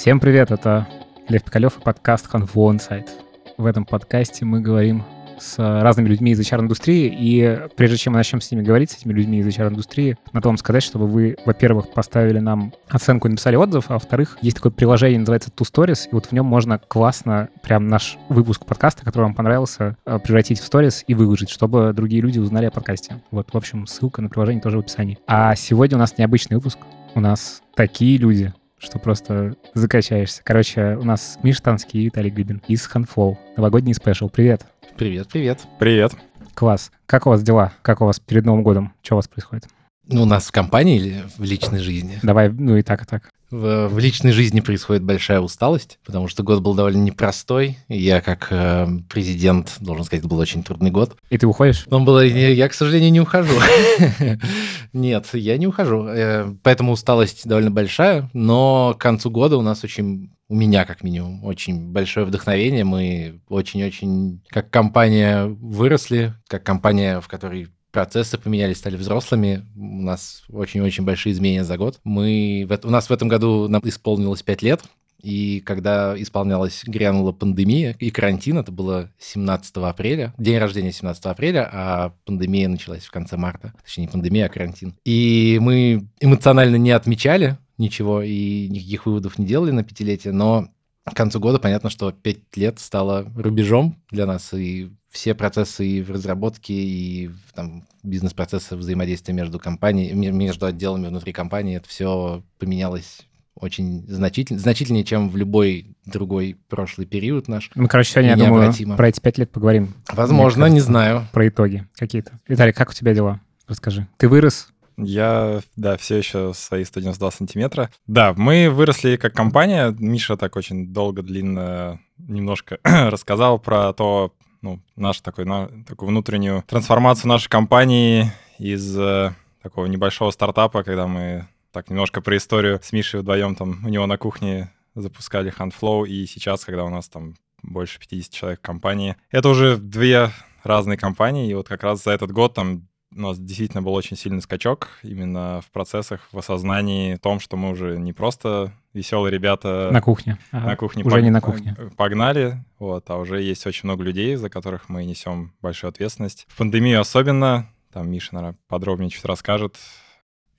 Всем привет, это Лев Пикалев и подкаст Hanflow Insight. В этом подкасте мы говорим с разными людьми из HR-индустрии, и прежде чем мы начнем с ними говорить, с этими людьми из HR-индустрии, надо вам сказать, чтобы вы, во-первых, поставили нам оценку и написали отзыв, а во-вторых, есть такое приложение, называется Two Stories, и вот в нем можно классно прям наш выпуск подкаста, который вам понравился, э, превратить в Stories и выложить, чтобы другие люди узнали о подкасте. Вот, в общем, ссылка на приложение тоже в описании. А сегодня у нас необычный выпуск. У нас такие люди, что просто закачаешься. Короче, у нас Миша Танский и Виталий Глибин из Хантфлоу. Новогодний special. Привет. Привет, привет. Привет. Класс. Как у вас дела? Как у вас перед Новым годом? Что у вас происходит? Ну, у нас в компании или в личной жизни? Давай, ну и так, и так. В, в личной жизни происходит большая усталость, потому что год был довольно непростой. Я как э, президент, должен сказать, был очень трудный год. И ты уходишь? Он был, я, к сожалению, не ухожу. Нет, я не ухожу. Э, поэтому усталость довольно большая, но к концу года у нас очень у меня, как минимум, очень большое вдохновение. Мы очень-очень, как компания, выросли, как компания, в которой процессы поменялись, стали взрослыми. У нас очень-очень большие изменения за год. Мы, у нас в этом году нам исполнилось 5 лет, и когда исполнялась, грянула пандемия и карантин, это было 17 апреля, день рождения 17 апреля, а пандемия началась в конце марта. Точнее, не пандемия, а карантин. И мы эмоционально не отмечали ничего и никаких выводов не делали на пятилетие, но к концу года понятно, что пять лет стало рубежом для нас, и все процессы и в разработке, и там, бизнес-процессы взаимодействия между компанией, между отделами внутри компании, это все поменялось очень значительно, значительнее, чем в любой другой прошлый период наш. Мы, короче, сегодня, я думаю, про эти пять лет поговорим. Возможно, кажется, не знаю. Про итоги какие-то. Виталий, как у тебя дела? Расскажи. Ты вырос, я, да, все еще свои 192 сантиметра. Да, мы выросли как компания. Миша так очень долго, длинно немножко рассказал про то, ну, нашу такой, на, такую внутреннюю трансформацию нашей компании из э, такого небольшого стартапа, когда мы так немножко про историю с Мишей вдвоем там у него на кухне запускали Handflow, и сейчас, когда у нас там больше 50 человек в компании, это уже две разные компании, и вот как раз за этот год там у нас действительно был очень сильный скачок именно в процессах, в осознании том, что мы уже не просто веселые ребята на кухне, ага. на кухне уже пог... не на кухне погнали, вот, а уже есть очень много людей, за которых мы несем большую ответственность. В пандемию особенно, там Миша, наверное, подробнее чуть расскажет.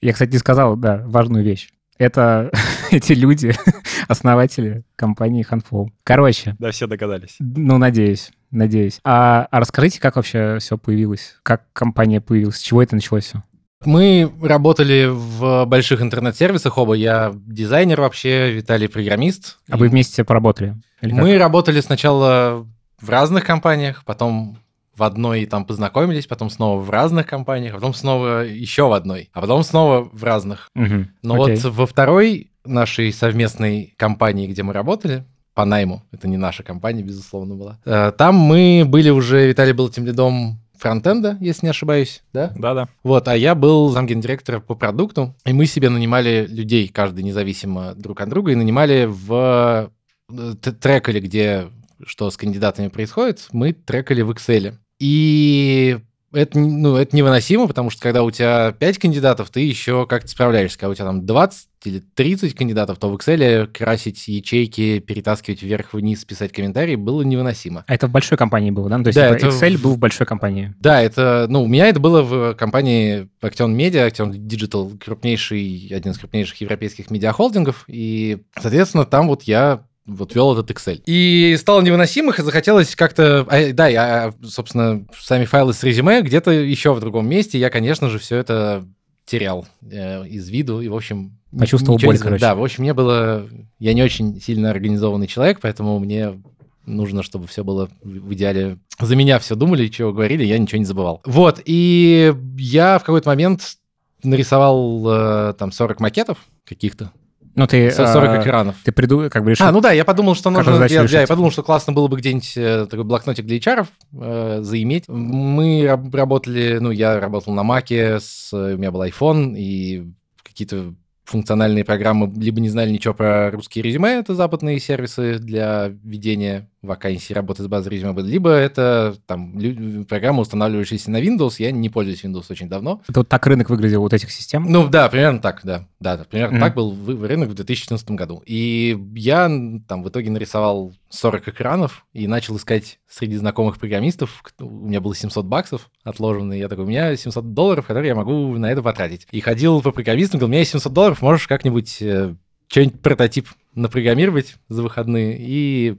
Я, кстати, сказал, да, важную вещь. Это эти люди, основатели компании Hanflow. Короче. Да, все догадались. Ну, надеюсь надеюсь. А, а расскажите, как вообще все появилось? Как компания появилась? С чего это началось все? Мы работали в больших интернет-сервисах оба. Я дизайнер вообще, Виталий программист. А вы вместе поработали? Мы работали сначала в разных компаниях, потом в одной там познакомились, потом снова в разных компаниях, потом снова еще в одной, а потом снова в разных. Угу, Но окей. вот во второй нашей совместной компании, где мы работали, по найму. Это не наша компания, безусловно, была. Э, там мы были уже, Виталий был тем лидом фронтенда, если не ошибаюсь, да? Да-да. Вот, а я был замгендиректора по продукту, и мы себе нанимали людей, каждый независимо друг от друга, и нанимали в э, трекали, где что с кандидатами происходит, мы трекали в Excel. И это, ну, это невыносимо, потому что когда у тебя 5 кандидатов, ты еще как-то справляешься. Когда у тебя там 20 или 30 кандидатов, то в Excel красить ячейки, перетаскивать вверх-вниз, писать комментарии было невыносимо. А это в большой компании было, да? Ну, то есть да, типа, это... Excel был в большой компании. Да, это, ну, у меня это было в компании Action Media, Action Digital, крупнейший, один из крупнейших европейских медиахолдингов, и, соответственно, там вот я вот вел этот Excel. И стало невыносимых, и захотелось как-то... А, да, я, собственно, сами файлы с резюме где-то еще в другом месте, я, конечно же, все это терял э, из виду, и, в общем... Почувствовал боль, не... короче. Да, в общем, мне было... Я не очень сильно организованный человек, поэтому мне нужно, чтобы все было в идеале... За меня все думали, чего говорили, я ничего не забывал. Вот, и я в какой-то момент нарисовал э, там 40 макетов каких-то, ну, ты... 40 а, экранов. Ты приду, как бы решил... А, ну да, я подумал, что нужно... Я, я, я подумал, что классно было бы где-нибудь э, такой блокнотик для HR э, заиметь. Мы работали, ну, я работал на Маке, с, у меня был iPhone, и какие-то функциональные программы либо не знали ничего про русские резюме, это западные сервисы для ведения вакансий работы с базой резюме либо это там лю- программы, устанавливающиеся на Windows. Я не пользуюсь Windows очень давно. Это вот так рынок выглядел вот этих систем? Ну да, примерно так, да. Да, да примерно Мгм. так был рынок в 2014 году. И я там в итоге нарисовал 40 экранов и начал искать среди знакомых программистов. У меня было 700 баксов отложено, и я такой, у меня 700 долларов, которые я могу на это потратить. И ходил по программистам, говорил, у меня есть 700 долларов, можешь как-нибудь э, что-нибудь прототип напрограммировать за выходные. И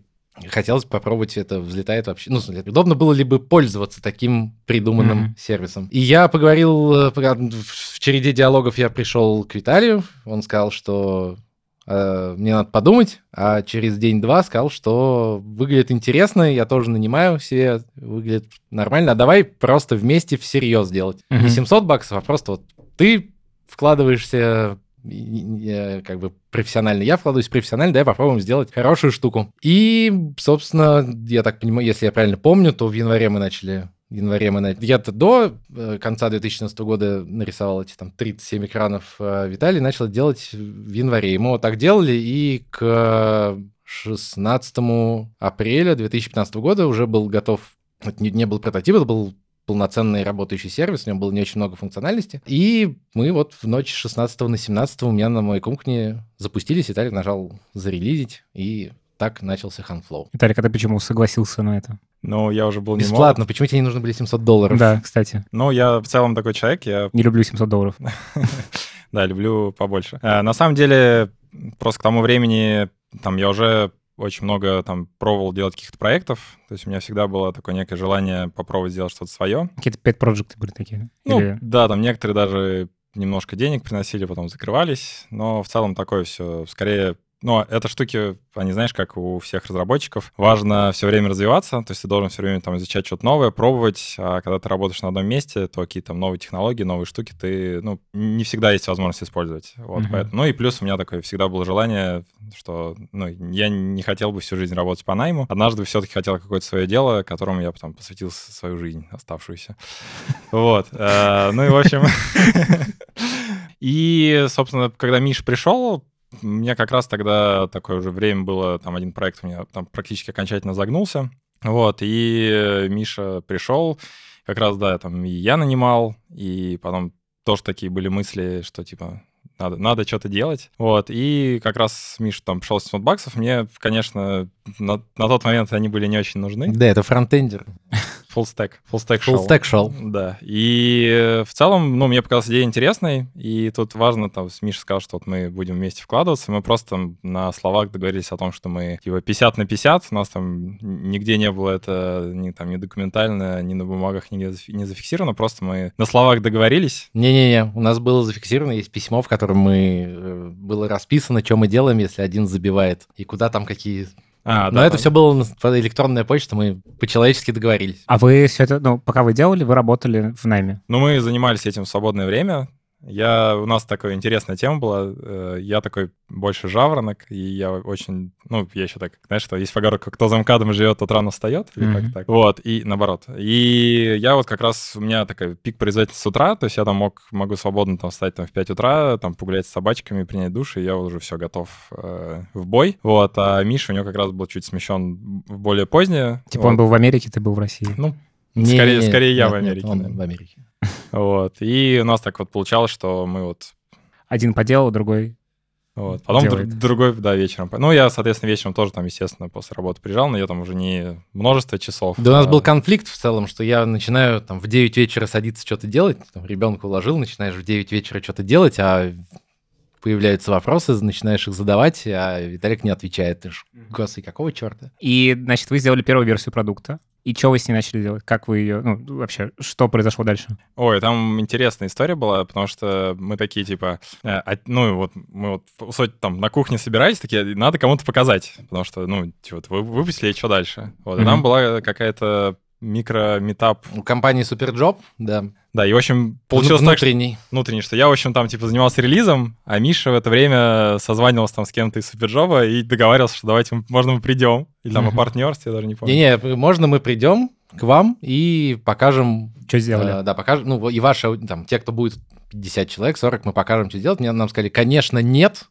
хотелось попробовать, это взлетает вообще. Ну, удобно было ли бы пользоваться таким придуманным Мгм. сервисом. И я поговорил, э, в череде диалогов я пришел к Виталию, он сказал, что э, мне надо подумать, а через день-два сказал, что выглядит интересно, я тоже нанимаю себе, выглядит нормально, а давай просто вместе всерьез делать. Мгм. Не 700 баксов, а просто вот ты вкладываешься э, как бы профессионально, я вкладываюсь профессионально, давай попробуем сделать хорошую штуку. И, собственно, я так понимаю, если я правильно помню, то в январе мы начали в январе мы на... Я-то до э, конца 2014 года нарисовал эти там 37 экранов. а Виталий начал делать в январе. И мы вот так делали, и к 16 апреля 2015 года уже был готов... Это не, не был прототип, это был полноценный работающий сервис, в нем было не очень много функциональности. И мы вот в ночь с 16 на 17 у меня на моей кухне запустились, Виталий нажал зарелизить, и так начался Handflow. Виталик, а ты почему согласился на это? Ну, я уже был. Бесплатно, почему тебе не нужно были 700 долларов? Да, кстати. Ну, я в целом такой человек, я, Не люблю 700 долларов. да, люблю побольше. Э, На самом деле, просто к тому времени, там, я уже очень много там пробовал делать каких-то проектов, то есть у меня всегда было такое некое желание попробовать сделать что-то свое. Какие-то пять проекты были такие? Ну, Или- да, там некоторые даже немножко денег приносили, потом закрывались, но в целом такое все скорее... Ну, это штуки, они, знаешь, как у всех разработчиков, важно все время развиваться, то есть ты должен все время там изучать что-то новое, пробовать, а когда ты работаешь на одном месте, то какие-то там новые технологии, новые штуки ты, ну, не всегда есть возможность использовать. Вот, Мгм. поэтому, ну и плюс у меня такое всегда было желание, что, ну, я не хотел бы всю жизнь работать по найму. Однажды все-таки хотел какое-то свое дело, которому я потом посвятил свою жизнь оставшуюся. Вот. э, Ну и, в общем... И, собственно, когда Миш пришел, у меня как раз тогда такое уже время было, там один проект у меня там практически окончательно загнулся. Вот, и Миша пришел, как раз, да, там и я нанимал, и потом тоже такие были мысли, что, типа, надо, надо что-то делать. Вот, и как раз Миша там пришел с 700 баксов. Мне, конечно, на, на тот момент они были не очень нужны. Да, это фронтендер. Full stack. Full stack Full stack shell. Да. И э, в целом, ну, мне показалась идея интересной, и тут важно, там, Миша сказал, что вот мы будем вместе вкладываться, мы просто на словах договорились о том, что мы, типа, 50 на 50, у нас там нигде не было это ни, там, ни документально, ни на бумагах нигде не зафиксировано, просто мы на словах договорились. Не-не-не, у нас было зафиксировано, есть письмо, в котором мы э, было расписано, что мы делаем, если один забивает, и куда там какие... А, Но да, это все было по электронная почта, мы по-человечески договорились. А вы все это, ну, пока вы делали, вы работали в найме? Ну, мы занимались этим в свободное время. Я, у нас такая интересная тема была. э, Я такой больше жаворонок, и я очень, ну, я еще так, знаешь, что есть поговорка, кто за МКАДом живет, тот рано встает, или как так. Вот, и наоборот. И я вот как раз, у меня такой пик производительности с утра, то есть я там мог, могу свободно там встать там в 5 утра, там погулять с собачками, принять душ, и я уже все готов э, в бой. Вот, а Миша у него как раз был чуть смещен в более позднее. Типа Вот. он был в Америке, ты был в России. Ну, Не-не-не, Скорее- скорее я нет, в нет, Америке, он наверное. в Америке. вот. И у нас так вот получалось, что мы вот Один поделал, другой... Вот. Потом др- другой, да, вечером. Ну, я, соответственно, вечером тоже там, естественно, после работы приезжал, но я там уже не множество часов. Да у нас а- был конфликт в целом, что я начинаю там в 9 вечера садиться что-то делать, там, ребенка уложил, начинаешь в 9 вечера что-то делать, а появляются вопросы, начинаешь их задавать, а Виталик не отвечает. Ты ж, господи, какого черта? И, значит, вы сделали первую версию продукта. И что вы с ней начали делать? Как вы ее... Ну, вообще, что произошло дальше? Ой, там интересная история была, потому что мы такие, типа, э, а- ну, вот мы вот, по сути, там на кухне собирались, такие, надо кому-то показать, потому что, ну, типа, вы выпустили, и что дальше? Вот, и Мгм. там была какая-то микро-метап. У компании Superjob, да, Да, и, в общем, получилось так, что внутренний. внутренний, что я, в общем, там, типа, занимался релизом, а Миша в это время созванивался там с кем-то из Суперджоба и договаривался, что давайте, можно мы придем. Или там о Мгм. партнерстве, я даже не помню. Не-не, можно мы придем к вам и покажем... Что сделали? э, да, покажем, ну, и ваши, там, те, кто будет 50 человек, 40, мы покажем, что делать. Мне нам сказали, конечно, нет.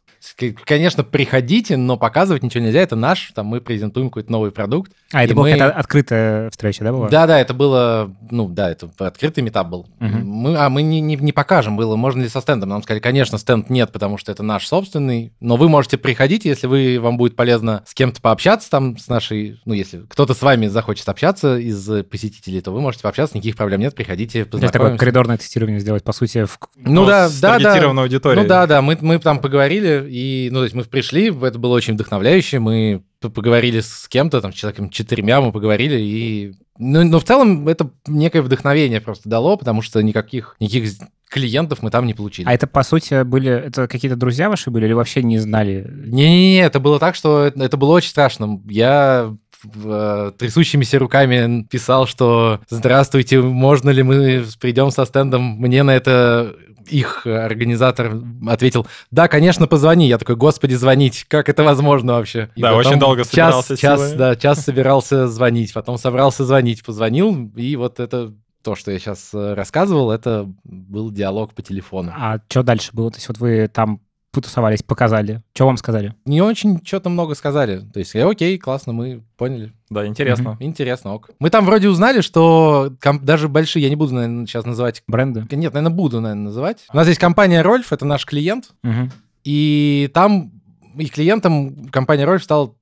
Конечно, приходите, но показывать ничего нельзя. Это наш, там мы презентуем какой-то новый продукт. А, это была мы- открытая встреча, да, была? Да, да, это было, ну да, это открытый метап был. Мгм. Мы, а мы не, не, не покажем, было, можно ли со стендом. Нам сказали, конечно, стенд нет, потому что это наш собственный, но вы можете приходить, если вы, вам будет полезно с кем-то пообщаться там, с нашей, ну, если кто-то с вами захочет общаться из посетителей, то вы можете пообщаться, никаких проблем нет, приходите, То есть такое познакомимся. коридорное тестирование сделать, по сути, в... Ну, да, с да, да. таргетированной аудиторией. Ну да, да, мы, мы там поговорили, и, ну, то есть мы пришли, это было очень вдохновляюще, мы поговорили с кем-то, там, с человеком четырьмя мы поговорили, и... Ну, но в целом это некое вдохновение просто дало, потому что никаких, никаких клиентов мы там не получили. А это, по сути, были... Это какие-то друзья ваши были или вообще не знали? Не-не-не, это было так, что это, это было очень страшно. Я в- э, трясущимися руками писал, что «Здравствуйте, можно ли мы придем со стендом?» Мне на это их организатор ответил «Да, конечно, позвони». Я такой «Господи, звонить, как это возможно вообще?» И Да, очень долго час, собирался час, да, час собирался звонить, потом собрался звонить, позвонил, и вот это то, что я сейчас рассказывал, это был диалог по телефону. А что дальше было? То есть вот вы там потусовались, показали. Что вам сказали? Не очень что-то много сказали. То есть, э, окей, классно, мы поняли. Да, интересно. Интересно, ок. Мы там вроде узнали, что ком- даже большие, я не буду, наверное, сейчас называть... Бренды? Нет, наверное, буду, наверное, называть. У нас есть компания Рольф, это наш клиент, Мгм. и там и клиентом компания Рольф стала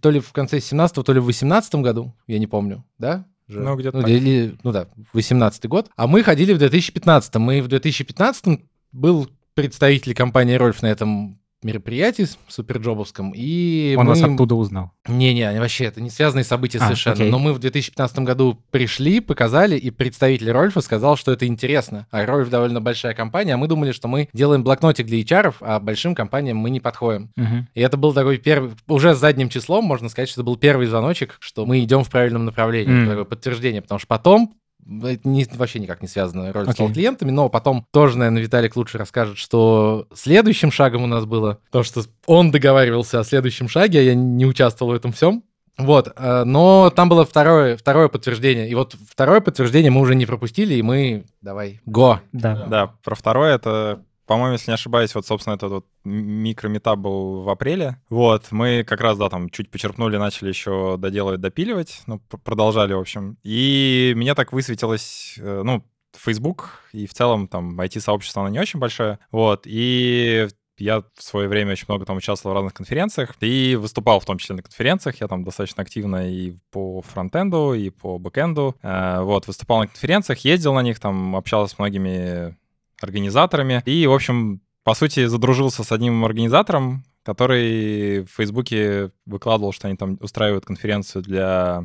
то ли в конце 17 то ли в 18 году, я не помню, да? Же? Ну, где-то ну, так. или- ну да, 18 год. А мы ходили в 2015. Мы в 2015 был представитель компании Рольф на этом мероприятии суперджобовском, и Он мы... вас оттуда узнал. Не-не, вообще, это не связанные события А, совершенно. окей. Но мы в 2015 году пришли, показали, и представитель Рольфа сказал, что это интересно. А Рольф довольно большая компания, а мы думали, что мы делаем блокнотик для HR, а большим компаниям мы не подходим. Мгм. И это был такой первый, уже с задним числом, можно сказать, что это был первый звоночек, что мы идем в правильном направлении, М. такое подтверждение, потому что потом это не- вообще никак не связано Рольф стал Окей. клиентами, но потом тоже, наверное, Виталик лучше расскажет, что следующим шагом у нас было то, что он договаривался о следующем шаге, а я не участвовал в этом всем. Вот, э, но там было второе, второе подтверждение. И вот второе подтверждение мы уже не пропустили, и мы, давай, го. Да. Да, про второе это, по-моему, если не ошибаюсь, вот, собственно, этот вот микрометап был в апреле. Вот, мы как раз, да, там чуть почерпнули, начали еще доделывать, допиливать, ну, продолжали, в общем. И мне так высветилось, э, ну, Facebook и в целом там IT-сообщество, оно не очень большое. Вот, и я в свое время очень много там участвовал в разных конференциях и выступал в том числе на конференциях. Я там достаточно активно и по фронтенду, и по бэкенду. Э, Вот, выступал на конференциях, ездил на них, там общался с многими организаторами. И, в общем, по сути, задружился с одним организатором, который в Фейсбуке выкладывал, что они там устраивают конференцию для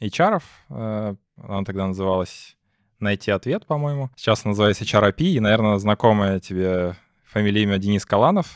HR. Э, Она тогда называлась «Найти ответ», по-моему. Сейчас она называется HRAP, и, наверное, знакомая тебе фамилия, имя Денис Каланов.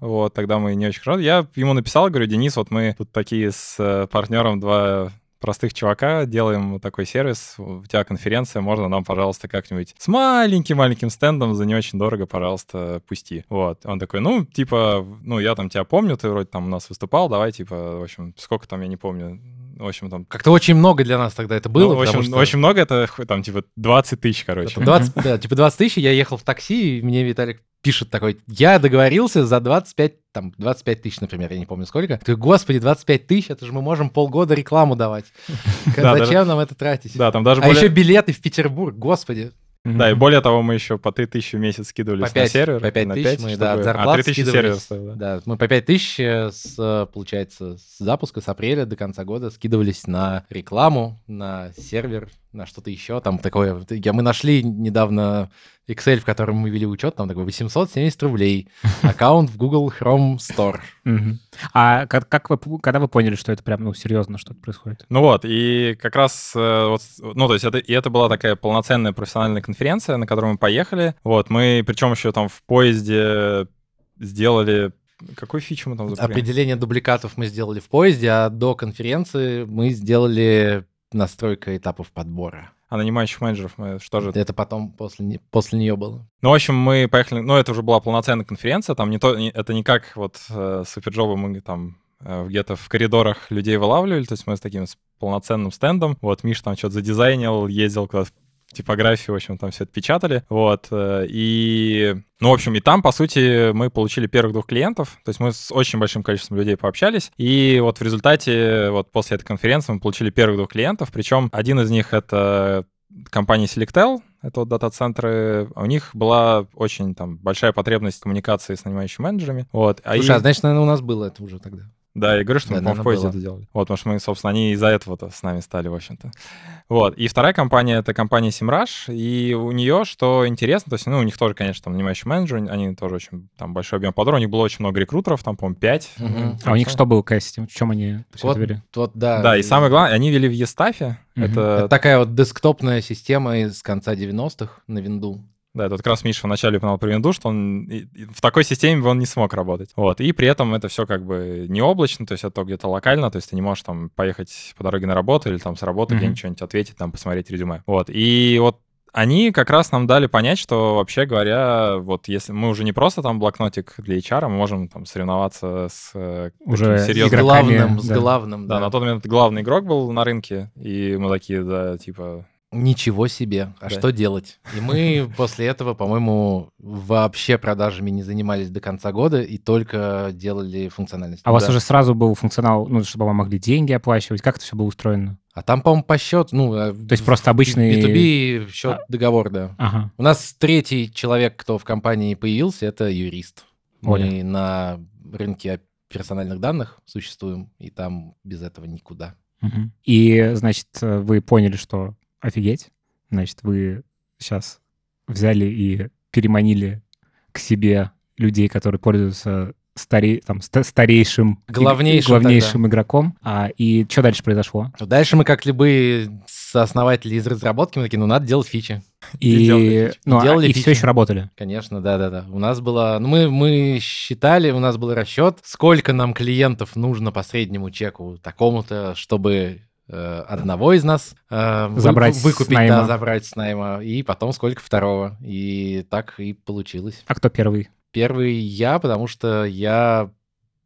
Вот, тогда мы не очень хорошо. Я ему написал, говорю, Денис, вот мы тут такие с э, партнером два простых чувака, делаем такой сервис, у тебя конференция, можно нам, пожалуйста, как-нибудь с маленьким-маленьким стендом за не очень дорого, пожалуйста, пусти. Вот. Он такой, ну, типа, ну, я там тебя помню, ты вроде там у нас выступал, давай, типа, в общем, сколько там, я не помню, в общем, там... Как-то очень много для нас тогда это было. ну, в общем, что- очень много, это там, типа, 20 тысяч, короче. Это 20, да, типа 20 тысяч, я ехал в такси, и мне Виталик пишет такой, я договорился за 25, там, 25 тысяч, например, я не помню сколько. Такой, господи, 25 тысяч, это же мы можем полгода рекламу давать. Да, Зачем нам это тратить? Да, там даже А еще билеты в Петербург, господи. Да, и более того, мы еще по 3000 в месяц скидывались По 5, на сервер. по 5 на тысяч 5, мы, да, от а, зарплат 3000 сервер скидывались. стоил, да. Да, мы по 5 тысяч, э, с, э, получается, с запуска, с апреля до конца года скидывались на рекламу, на сервер, на что-то еще. Там такое... Я, мы нашли недавно Excel, в котором мы вели учет, там такой 870 рублей. Аккаунт в Google Chrome Store. А как, как вы, когда вы поняли, что это прям, ну, серьезно что-то происходит? Ну вот, и как раз, э, вот, ну, то есть это, и это была такая полноценная профессиональная конференция, на которую мы поехали. Вот, мы, причем еще там в поезде сделали... Какую фичу мы там запустили? Определение дубликатов мы сделали в поезде, а до конференции мы сделали настройка этапов подбора. А нанимающих менеджеров мы что же... Это потом после, после нее было. Ну, в общем, мы поехали... Ну, это уже была полноценная конференция, там не то... Это не как вот э, суперджобы мы там э, где-то в коридорах людей вылавливали, то есть мы с таким с полноценным стендом. Вот, Миш там что-то задизайнил, ездил куда-то типографии, в общем, там все это печатали. Вот. э, И, ну, в общем, и там, по сути, мы получили первых двух клиентов. То есть мы с очень большим количеством людей пообщались. И вот в результате, вот после этой конференции мы получили первых двух клиентов. Причем один из них — это компания Selectel, это вот дата-центры, у них была очень там большая потребность коммуникации с нанимающими менеджерами. Вот. А Слушай, а и- значит, наверное, у нас было это уже тогда. Да, я говорю, что мы, Да, по-моему, в поезде было. это делали. Вот, потому что мы, собственно, они из-за этого-то с нами стали, в общем-то. Вот. И вторая компания — это компания Simrush, и у нее, что интересно, то есть, ну, у них тоже, конечно, там нанимающий менеджер, они тоже очень, там, большой объем подруг, у них было очень много рекрутеров, там, по-моему, 5. Мгм. А у них что было, система? В чем они всё Вот, это вели? вот, да. Да, и самое главное, они вели в Естафе. Мгм. Это, Это такая вот десктопная система из конца 90-х на винду. Да, это как раз Миша вначале упоминал про винду, что он в такой системе бы он не смог работать. Вот. И при этом это все как бы не облачно, то есть это где-то локально, то есть ты не можешь там поехать по дороге на работу или там с работы Мгм. где-нибудь что-нибудь ответить, там посмотреть резюме. Вот. И вот они как раз нам дали понять, что вообще говоря, вот если мы уже не просто там блокнотик для HR, мы можем там соревноваться с э, Уже таким С серьезным... игроками, главным, с да. главным, Да, да. на тот момент главный игрок был на рынке, и мы такие, да, типа, Ничего себе. А Да. что делать? И мы после этого, по-моему, вообще продажами не занимались до конца года и только делали функциональность. А у вас Да. уже сразу был функционал, ну, чтобы вам могли деньги оплачивать? Как это все было устроено? А там, по-моему, по счету, ну... То То есть просто обычный- B2B счет, А. договор, да. Ага. У нас третий человек, кто в компании появился, это юрист. Мы Оля. на рынке персональных данных существуем, и там без этого никуда. Мгм. И, значит, э, вы поняли, что офигеть, значит, вы сейчас взяли и переманили к себе людей, которые пользуются старе... там, ста- старейшим, и- Главнейшим главнейшим игроком. А, и что дальше произошло? Дальше мы, как любые сооснователи из разработки, мы такие, ну, надо делать фичи. И, делали фичи. ну, а- Делали и фичи. все еще работали. Конечно, да-да-да. У нас было... Ну, мы, мы считали, у нас был расчет, сколько нам клиентов нужно по среднему чеку такому-то, чтобы одного из нас э, вы- Забрать с выкупить, найма. да, забрать с найма, и потом сколько второго. И так и получилось. А кто первый? Первый я, потому что я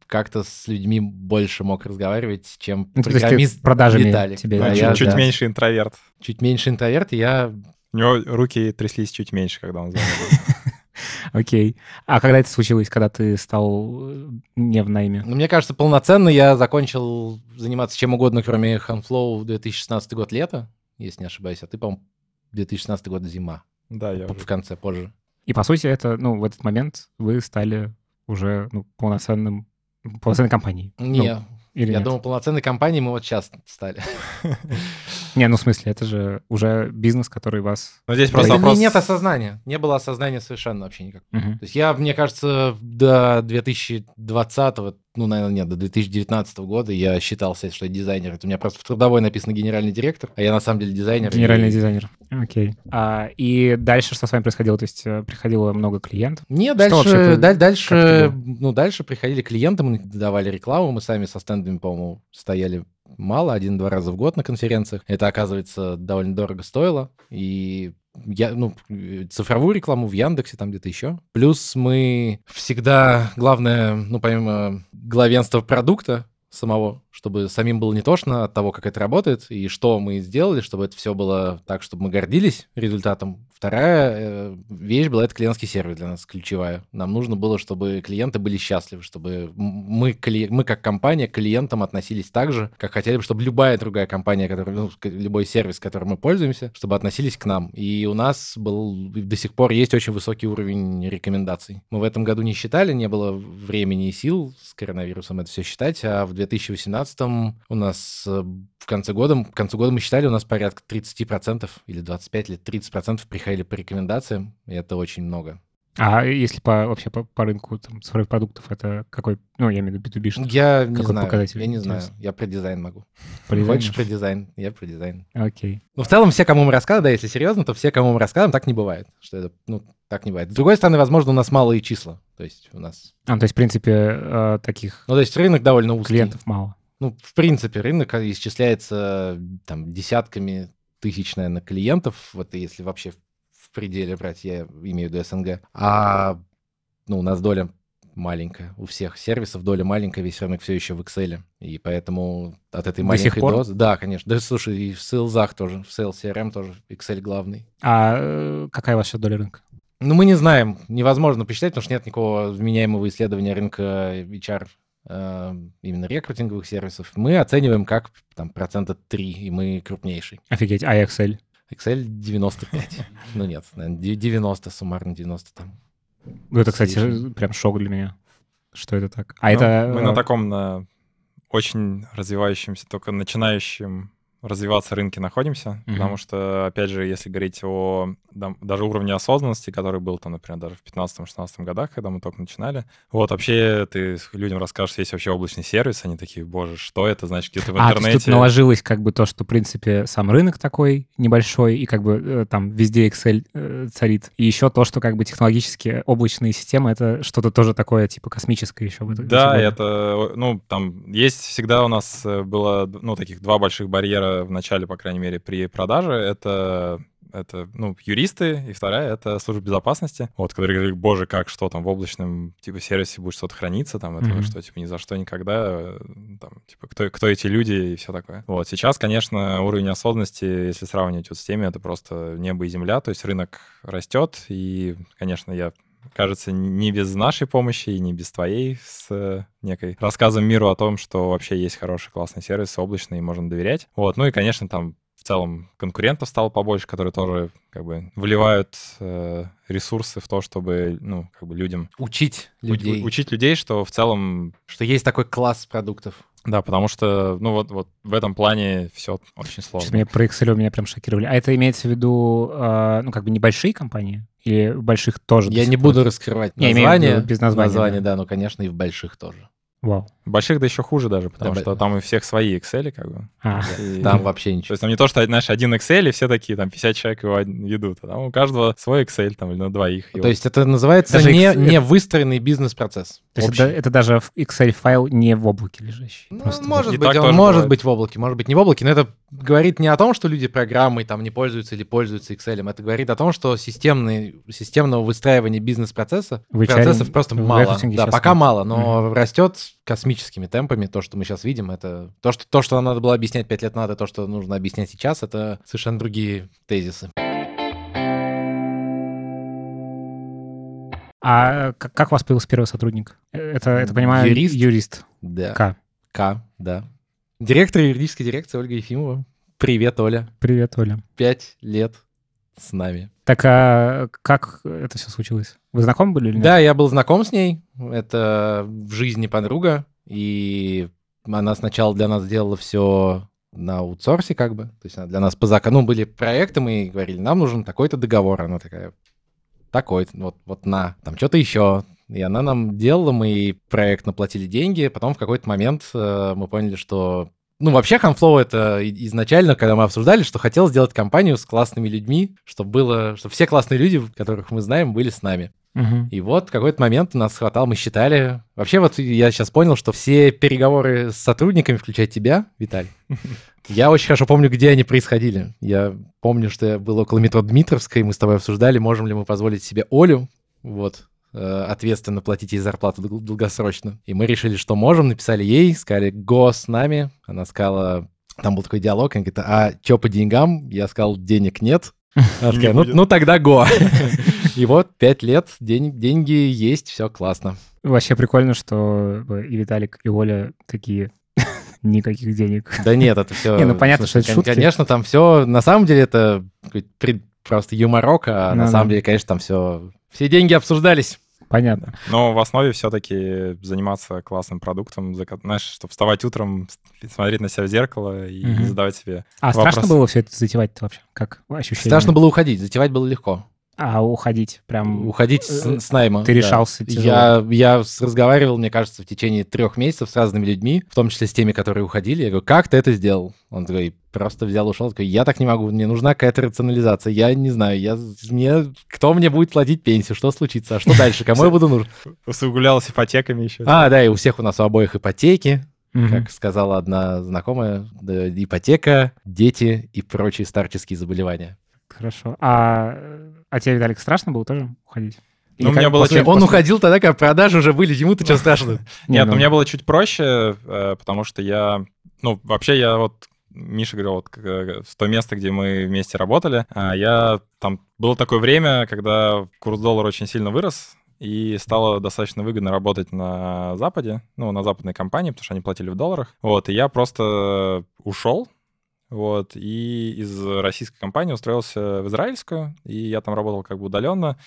как-то с людьми больше мог разговаривать, чем Ну, программист продажами Виталик. тебе, Да, да, я, чуть да, меньше интроверт. чуть меньше интроверт, и я У него руки тряслись чуть меньше, когда он звонил. Окей. А когда это случилось, когда ты стал э, не в найме? Ну, мне кажется, полноценно я закончил заниматься чем угодно, кроме Handflow 2016 год лето, если не ошибаюсь, а ты, по-моему, 2016 год зима, Да, я в уже... конце, позже. И, по сути, это, ну, в этот момент вы стали уже ну, полноценным, полноценной компанией. Не, Ну, или я нет? думал, полноценной компанией мы вот сейчас стали. Не, ну, в смысле, это же уже бизнес, который вас... Но здесь Просто вопрос... нет осознания, не было осознания совершенно вообще никак. Мгм. То есть я, мне кажется, до 2020, ну, наверное, нет, до 2019 года я считался, что я дизайнер. Это у меня просто в трудовой написано генеральный директор, а я на самом деле дизайнер. Генеральный И- дизайнер. Окей. А, и дальше что с вами происходило? То есть э, приходило много клиентов? Не, вообще дальше, даль- как дальше, ну, дальше приходили клиенты, мы давали рекламу, мы сами со стендами, по-моему, стояли мало, один-два раза в год на конференциях. Это, оказывается, довольно дорого стоило. И я, ну, цифровую рекламу в Яндексе, там где-то еще. Плюс мы всегда, главное, ну, помимо главенства продукта самого, чтобы самим было не тошно от того, как это работает, и что мы сделали, чтобы это все было так, чтобы мы гордились результатом. Вторая э, вещь была, это клиентский сервис для нас ключевая. Нам нужно было, чтобы клиенты были счастливы, чтобы мы, кли- мы как компания к клиентам относились так же, как хотели бы, чтобы любая другая компания, которая, ну, любой сервис, которым мы пользуемся, чтобы относились к нам. И у нас был до сих пор есть очень высокий уровень рекомендаций. Мы в этом году не считали, не было времени и сил с коронавирусом это все считать, а в 2018 у нас э, в конце года, к концу года мы считали, у нас порядка 30% или 25 или 30% приходили по рекомендациям, и это очень много. А если по, вообще по, по рынку там, цифровых продуктов, это какой, ну, я имею в виду B2B, что Я не знаю, показатель? я не знаю, я про дизайн могу. по дизайну? Хочешь про дизайн? Я про дизайн. Окей. Ну, в целом, все, кому мы рассказываем, да, если серьезно, то все, кому мы рассказываем, так не бывает. Что это, ну, так не бывает. С другой стороны, возможно, у нас малые числа. То есть у нас... А, то есть, в принципе, э, таких Ну, то есть рынок довольно узкий. клиентов мало. Ну, в принципе, рынок исчисляется там десятками тысяч, наверное, клиентов. Вот если вообще в пределе брать, я имею в виду СНГ. А ну, у нас доля маленькая. У всех сервисов доля маленькая, весь рынок все еще в Excel. И поэтому от этой До маленькой дозы... Да, конечно. Да, слушай, и в сейлзах тоже, в Sales CRM тоже Excel главный. А э, какая у вас сейчас доля рынка? Ну, мы не знаем, невозможно посчитать, потому что нет никакого вменяемого исследования рынка HR, именно рекрутинговых сервисов. Мы оцениваем как там процента 3, и мы крупнейший. Офигеть, а Excel? Excel 95. Ну нет, наверное, 90, суммарно 90 там. Ну, это, кстати, прям шок для меня, что это так. А Ну, это... Мы э, на таком, на очень развивающемся, только начинающем развиваться рынке находимся, Мгм. потому что, опять же, если говорить о да, даже уровне осознанности, который был там, например, даже в 15-16 годах, когда мы только начинали, вот вообще ты людям расскажешь, есть вообще облачный сервис, они такие, боже, что это, значит, где-то в А, интернете... тут наложилось как бы то, что, в принципе, сам рынок такой небольшой, и как бы э, там везде Excel э, царит. И еще то, что как бы технологически облачные системы — это что-то тоже такое, типа, космическое еще в этом. Да, это, ну, там есть всегда у нас э, было, ну, таких два больших барьера в начале, по крайней мере, при продаже. Это это, ну, юристы, и вторая — это служба безопасности, вот, которые говорят, боже, как, что там в облачном, типа, сервисе будет что-то храниться, там, это Мгм. что, типа, ни за что никогда, там, типа, кто, кто эти люди и все такое. Вот, сейчас, конечно, уровень осознанности, если сравнивать вот с теми, это просто небо и земля, то есть рынок растет, и, конечно, я кажется, не без нашей помощи и не без твоей с э, некой рассказом миру о том, что вообще есть хороший классный сервис, облачный, и можно доверять. Вот, ну и, конечно, там в целом конкурентов стало побольше, которые тоже как бы вливают э, ресурсы в то, чтобы, ну, как бы людям... Учить у- людей, учить людей, что в целом... что есть такой класс продуктов. Да, потому что, ну, вот, вот в этом плане все очень Сейчас сложно. меня про Excel меня прям шокировали. А это имеется в виду, э, ну, как бы небольшие компании? Или в больших тоже? Я не буду раскрывать Я имею в виду название. без названия, Название, да. да, но, конечно, и в больших тоже. Вау. Больших да еще хуже даже, потому Да, что б- там у всех свои Excel, как бы. А, И- Там вообще То ничего. есть там не то, что, знаешь, один Excel, и все такие, там, 50 человек его ведут. А там у каждого свой Excel, там, или на двоих. То есть это называется Даже не, Excel не выстроенный бизнес-процесс. то есть это, это даже в Excel-файл не в облаке лежащий. Ну, Просто может И быть, он может бывает. быть в облаке, может быть не в облаке, но это говорит не о том, что люди программой там не пользуются или пользуются Excel, это говорит о том, что системный, системного выстраивания бизнес-процесса процессов просто мало. Да, пока нет. мало, но растет космическими темпами. То, что мы сейчас видим, это то, что, то, что нам надо было объяснять пять лет назад, то, что нужно объяснять сейчас, это совершенно другие тезисы. А как, как у вас появился первый сотрудник? Э, Это, это понимаю, Юрист? юрист. Да. К. К, да. Директор юридической дирекции Ольга Ефимова. Привет, Оля. Привет, Оля. Пять лет с нами. Так а как это все случилось? Вы знакомы были или нет? Да, я был знаком с ней. Это в жизни подруга. И она сначала для нас сделала все на аутсорсе, как бы. То есть она для нас по закону ну, были проекты, мы говорили, нам нужен такой-то договор. Она такая, такой, вот, вот на, там что-то еще. И она нам делала, мы проект наплатили деньги, потом в какой-то момент э, мы поняли, что... Ну, вообще, Ханфлоу это изначально, когда мы обсуждали, что хотел сделать компанию с классными людьми, чтобы было, чтобы все классные люди, которых мы знаем, были с нами. Мгм. И вот в какой-то момент нас хватало, мы считали... Вообще вот я сейчас понял, что все переговоры с сотрудниками, включая тебя, Виталий, я очень хорошо помню, где они происходили. Я помню, что я был около метро Дмитровской, мы с тобой обсуждали, можем ли мы позволить себе Олю, вот, ответственно платить ей зарплату дол- долгосрочно. И мы решили, что можем, написали ей, сказали «го с нами». Она сказала, там был такой диалог, она говорит, а чё по деньгам? Я сказал, денег нет. Она такая, ну, ну тогда го. И вот пять лет, день, деньги есть, все классно. Вообще прикольно, что э, и Виталик, и Оля такие никаких денег. Да нет, это все... Не, ну понятно, что это шутки. Конечно, там все... На самом деле это просто юморок, а на Ну-ну. самом деле, конечно, там все... Все деньги обсуждались. Понятно. Но в основе все-таки заниматься классным продуктом, знаешь, чтобы вставать утром, смотреть на себя в зеркало и Мгм. задавать себе А Вопрос. страшно было все это затевать вообще? Как ощущение? Страшно было уходить, затевать было легко. А уходить прям... Уходить с, э, с найма. ты да. решался тяжело. Я, я разговаривал, мне кажется, в течение трех месяцев с разными людьми, в том числе с теми, которые уходили. Я говорю, как ты это сделал? Он такой, просто взял, ушел. Такой, я так не могу, мне нужна какая-то рационализация. Я не знаю, я, мне, кто мне будет платить пенсию, что случится, а что дальше, кому я буду нужен? Усугублял с ипотеками еще. А, да, и у всех у нас у обоих ипотеки, как сказала одна знакомая, да, ипотека, дети и прочие старческие заболевания. Хорошо. А, а тебе, Виталик, страшно было тоже уходить? Ну, у меня было после- чуть- Он после- уходил тогда, когда продажи уже были, ему-то что страшно. Не, Нет, ну, у меня было чуть проще, э, потому что я... Ну, вообще я вот... Миша говорил, вот к- в то место, где мы вместе работали, а, я там... Было такое время, когда курс доллара очень сильно вырос, и стало достаточно выгодно работать на Западе, ну, на западной компании, потому что они платили в долларах. Вот, и я просто ушел, вот, и из российской компании устроился в израильскую, и я там работал как бы удаленно.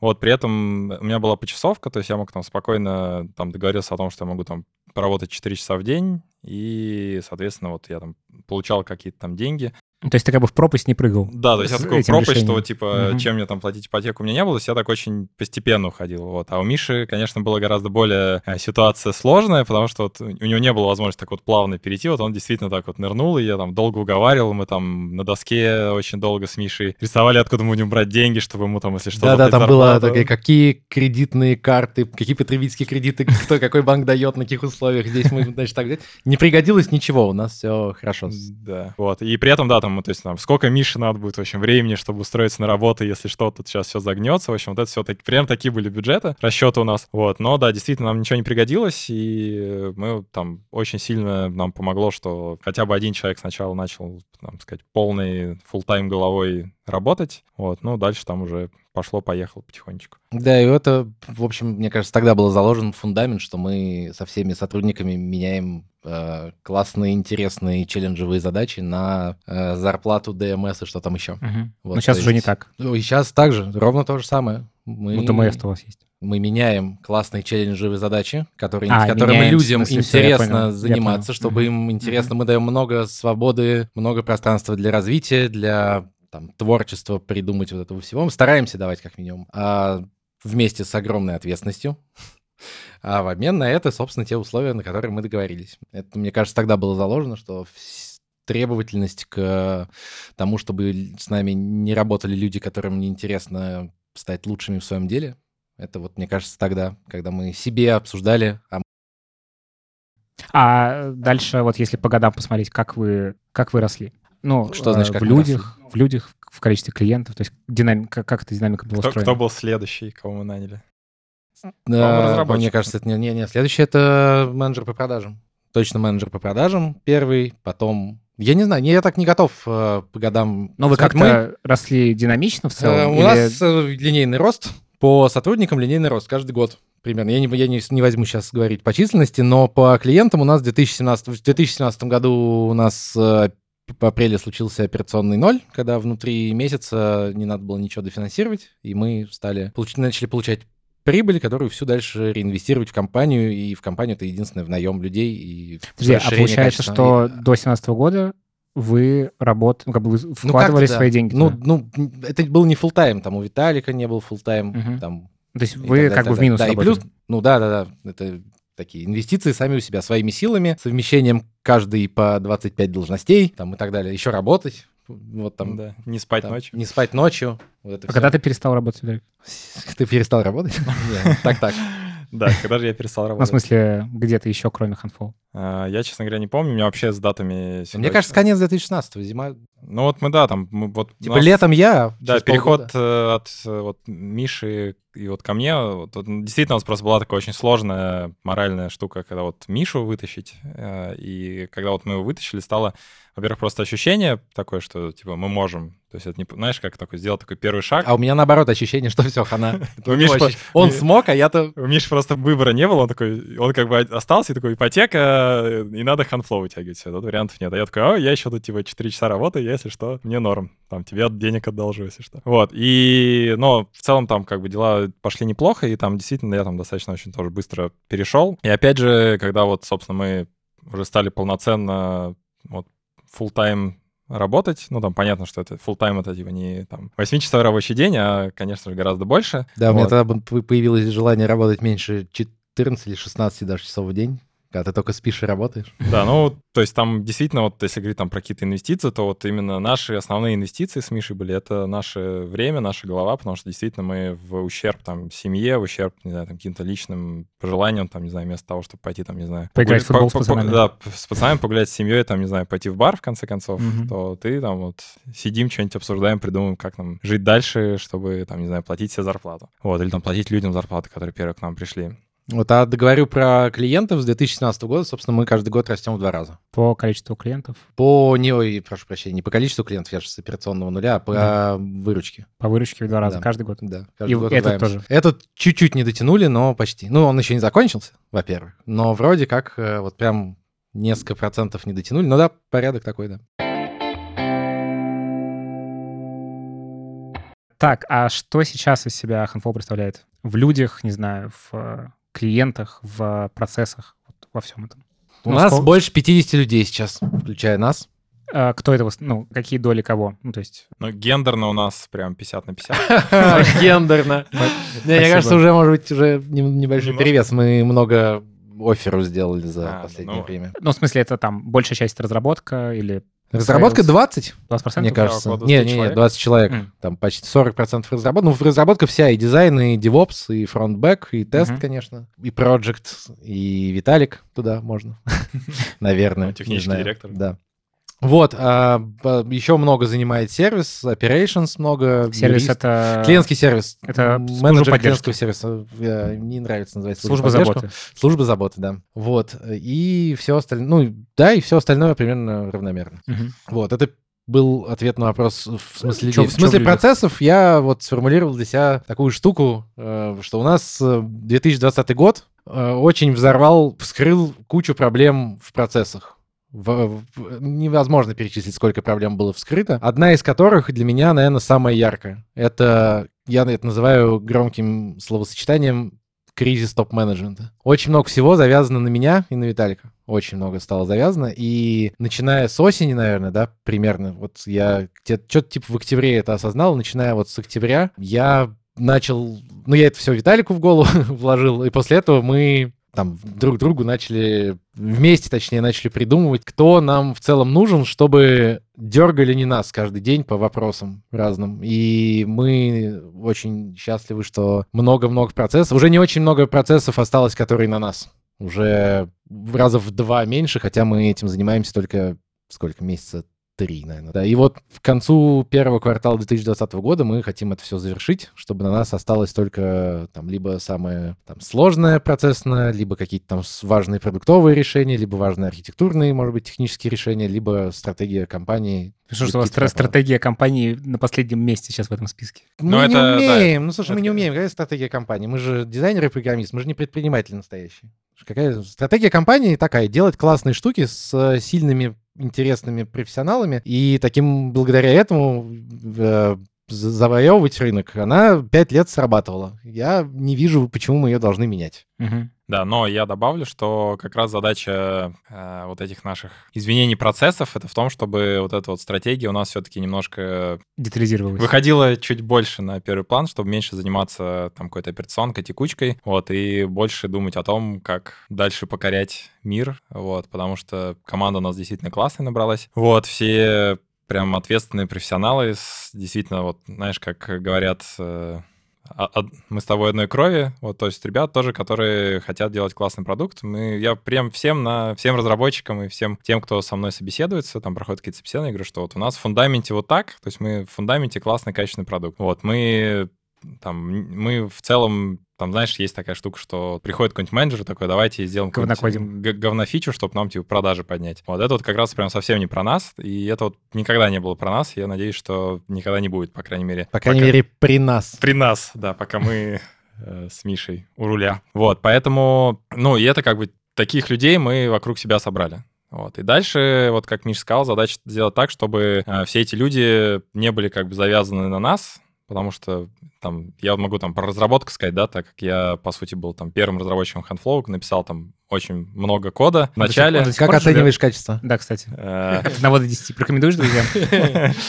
Вот, при этом у меня была почасовка, то есть я мог там спокойно там договориться о том, что я могу там поработать 4 часа в день, и, соответственно, вот я там получал какие-то там деньги. То есть ты как бы в пропасть не прыгал? Да, то есть я такой этим пропасть, что решением. вот, типа, Мгм. чем мне там платить ипотеку, у меня не было, то есть я так очень постепенно уходил, вот. А у Миши, конечно, была гораздо более э, ситуация сложная, потому что вот у него не было возможности так вот плавно перейти, вот он действительно так вот нырнул, и я там долго уговаривал, мы там на доске очень долго с Мишей рисовали, откуда мы будем брать деньги, чтобы ему там, если что, Да-да, там было такие, какие кредитные карты, какие потребительские кредиты, кто какой банк дает, на каких условиях. Здесь мы, значит, так взять. Не пригодилось ничего, у нас все хорошо. Да, вот. И при этом, да, там, то есть, там, сколько Мише надо будет, в общем, времени, чтобы устроиться на работу, если что, тут сейчас все загнется. В общем, вот это все, таки, прям такие были бюджеты, расчеты у нас. Вот, но, да, действительно, нам ничего не пригодилось, и мы там очень сильно нам помогло, что хотя бы один человек сначала начал, там сказать, полный full-time головой работать, вот, ну, дальше там уже пошло-поехало потихонечку. Да, и это, в общем, мне кажется, тогда был заложен фундамент, что мы со всеми сотрудниками меняем э, классные, интересные челленджевые задачи на э, зарплату ДМС и что там еще. Мгм. Вот, Но сейчас уже не так. Ну, и сейчас также, ровно то же самое. Мы, Ну, ДМС-то у вас есть. мы меняем классные челленджевые задачи, которые, А, которыми меняем, людям смысле, интересно понял, я заниматься, понял. чтобы им интересно. Мы даем много свободы, много пространства для развития, для там, творчества, придумать вот этого всего. Мы стараемся давать как минимум. А вместе с огромной ответственностью. А в обмен на это, собственно, те условия, на которые мы договорились. Это, мне кажется, тогда было заложено, что требовательность к тому, чтобы с нами не работали люди, которым неинтересно стать лучшими в своем деле. Это вот, мне кажется, тогда, когда мы себе обсуждали, а А дальше, вот если по годам посмотреть, как вы, как вы росли? Ну, Что э, значит, как в мы людях, в людях, в количестве клиентов, то есть динамика, как эта динамика была Кто, устроена? кто был следующий, кого мы наняли? Да, разработчик. мне кажется, это не, не, не. Следующий это менеджер по продажам. Точно менеджер по продажам первый, потом... Я не знаю, не, я так не готов э, по годам. Но вы как-то росли динамично в Э, целом? у или- нас э, линейный рост. По сотрудникам линейный рост каждый год примерно. Я не, я не, не возьму сейчас говорить по численности, но по клиентам у нас в 2017, в 2017 году у нас э, в апреле случился операционный ноль, когда внутри месяца не надо было ничего дофинансировать, и мы стали, получ- начали получать прибыль, которую всю дальше реинвестировать в компанию, и в компанию это единственное в наем людей и Подожди, а получается, качества. что И- до 2017 года вы работали, ну, как бы вы Ну, вкладывали как-то да. свои деньги Ну, туда? ну, это был не full тайм там у Виталика не был full тайм Мгм. там То есть и вы так как бы так в минус. Да, и работали? плюс, ну да, да, да, это такие инвестиции сами у себя, своими силами, совмещением каждый по 25 должностей, там и так далее, еще работать, вот там, да. Не спать там, ночью. не спать ночью, вот А всё. когда ты перестал работать, ты перестал работать? Так-так. Да, когда же я перестал Ну, в работать? смысле, где-то еще, кроме? А, Я, честно говоря, не помню, у меня вообще с датами... Мне кажется, конец 2016 зима. Ну вот мы, да, там, мы вот... Типа нас- летом я. Да, переход полгода. э, от э, вот Миши и вот ко мне, вот, вот, действительно, у нас просто была такая очень сложная моральная штука, когда вот Мишу вытащить, э, и когда вот мы его вытащили, стало, во-первых, просто ощущение такое, что, типа, мы можем, то есть это не, знаешь, как такой, сделать такой первый шаг, А у меня наоборот ощущение, что все, хана. Он смог, а я-то... у Миши просто выбора не было, он такой, он как бы остался, и такой, ипотека, э, и надо Хантфлоу вытягивать, все, тут вариантов нет. А я такой, о, я еще тут, типа, 4 часа работаю, если что, мне норм, там, тебе денег одолжу, если что. Вот, и, но в целом там, как бы, дела пошли неплохо, и там действительно я там достаточно очень тоже быстро перешел. И опять же, когда вот, собственно, мы уже стали полноценно, вот, full time работать, ну, там понятно, что это full time это типа не там 8-часовой рабочий день, а, конечно же, гораздо больше. Да, у меня Вот. тогда появилось желание работать меньше 14 или 16 даже часов в день. Когда ты только спишь и работаешь. Да, ну, то есть там действительно, вот если говорить там про какие-то инвестиции, то вот именно наши основные инвестиции с Мишей были, это наше время, наша голова, потому что действительно мы в ущерб там семье, в ущерб, не знаю, там каким-то личным пожеланиям, там, не знаю, вместо того, чтобы пойти там, не знаю... Поиграть в футбол с по- по- пацанами. Да, с пацанами погулять с семьей, там, не знаю, пойти в бар, в конце концов, Мгм. то ты там вот сидим, что-нибудь обсуждаем, придумываем, как нам жить дальше, чтобы, там, не знаю, платить себе зарплату. Вот, или там платить людям зарплаты, которые первые к нам пришли. Вот, а договорю про клиентов с 2017 года, собственно, мы каждый год растем в два раза. По количеству клиентов, По, не, ой, прошу прощения, не по количеству клиентов, я же с операционного нуля, а по Да. выручке. по выручке в два раза Да. каждый год. Да, И каждый год этот удваиваемся. тоже. Этот чуть-чуть не дотянули, но почти. Ну, он еще не закончился, во-первых. Но вроде как э, вот прям несколько процентов не дотянули. Ну да, порядок такой, да. Так, а что сейчас из себя Handful представляет? В людях, не знаю, в э, клиентах, в процессах, вот во всем этом. У Ну, нас сколько- больше 50 людей сейчас, включая нас. А, кто это, ну, какие доли кого? Ну, то есть... Ну, гендерно у нас прям 50 на 50. Гендерно. Не, Мне кажется, уже, может быть, уже небольшой Немножко. перевес. Мы много офферов сделали за А, последнее ну, время. Ну, в смысле, это там большая часть разработка или Разработка sales? 20, 20%? мне кажется. Не, 20 не, не, человек. 20 человек. М. Там почти 40% разработка. Ну, разработка вся, и дизайн, и DevOps, и фронт, бэк, и тест, Мгм. конечно, и Project, и Виталик туда можно, наверное. Ну, технический директор. Да. Вот, еще много занимает сервис, operations много. Сервис юрист. это... Клиентский сервис. это Менеджер клиентского сервиса. Э, Не нравится называть Служба поддержку. заботы. Служба заботы, да. Вот. И все остальное. Ну, да, и все остальное примерно равномерно. Мгм. Вот. Это был ответ на вопрос в смысле Чё-. В смысле в процессов я вот сформулировал для себя такую штуку, э, что у нас э, 2020 год э, очень взорвал, вскрыл кучу проблем в процессах. В- в- невозможно перечислить, сколько проблем было вскрыто. Одна из которых для меня, наверное, самая яркая. Это, я это называю громким словосочетанием кризис топ-менеджмента. Очень много всего завязано на меня и на Виталика. Очень много стало завязано. И начиная с осени, наверное, да, примерно, вот я что-то типа в октябре это осознал, начиная вот с октября, я начал, ну, я это все Виталику в голову вложил, и после этого мы там друг другу начали, вместе, точнее, начали придумывать, кто нам в целом нужен, чтобы дергали не нас каждый день по вопросам разным. И мы очень счастливы, что много-много процессов, уже не очень много процессов осталось, которые на нас. Уже раза в два меньше, хотя мы этим занимаемся только сколько месяца три, наверное. Да, и вот к концу первого квартала 2020 года мы хотим это все завершить, чтобы на нас осталось только там либо самое там сложное процессное, либо какие-то там важные продуктовые решения, либо важные архитектурные, может быть, технические решения, либо стратегия компании. Что, что у вас стра- стратегия компании на последнем месте сейчас в этом списке? Мы Ну, не это, да, умеем. ну, слушай, мы не это- умеем. Какая стратегия компании? Мы же дизайнеры и программисты, мы же не предприниматели настоящие. Какая стратегия компании такая? Делать классные штуки с э, сильными, интересными профессионалами. И таким, благодаря этому, э, за- завоевывать рынок. Она пять лет срабатывала. Я не вижу, почему мы ее должны менять. Мгм. Да, но я добавлю, что как раз задача э, вот этих наших изменений процессов это в том, чтобы вот эта вот стратегия у нас все-таки немножко Детализировалось. выходила чуть больше на первый план, чтобы меньше заниматься там какой-то операционкой, текучкой, вот, и больше думать о том, как дальше покорять мир, вот, потому что команда у нас действительно классная набралась. Вот, все прям ответственные профессионалы, действительно, вот, знаешь, как говорят, э, мы с тобой одной крови, вот, то есть ребят тоже, которые хотят делать классный продукт. Мы, я прям всем, на, всем разработчикам и всем тем, кто со мной собеседуется, там проходят какие-то собеседования, говорю, что вот у нас в фундаменте вот так, то есть мы в фундаменте классный, качественный продукт. Вот, мы там, мы в целом, там, знаешь, есть такая штука, что приходит какой-нибудь менеджер такой, давайте сделаем какую-нибудь Говнокодим. г- говнофичу, чтобы нам, типа, продажи поднять. Вот это вот как раз прям совсем не про нас, и это вот никогда не было про нас, я надеюсь, что никогда не будет, по крайней мере. По крайней Пока- мере, при нас. при нас, да, пока мы э, с Мишей у руля. Вот, поэтому, ну, и это как бы таких людей мы вокруг себя собрали. Вот. И дальше, вот как Миша сказал, задача сделать так, чтобы э, все эти люди не были как бы завязаны на нас, потому что там я могу там про разработку сказать, да, так как я, по сути, был там первым разработчиком Handflow, написал там очень много кода в до сих- начале. до сих Как пор живет? оцениваешь качество? Да, кстати. Э, На воду 10. Порекомендуешь друзьям?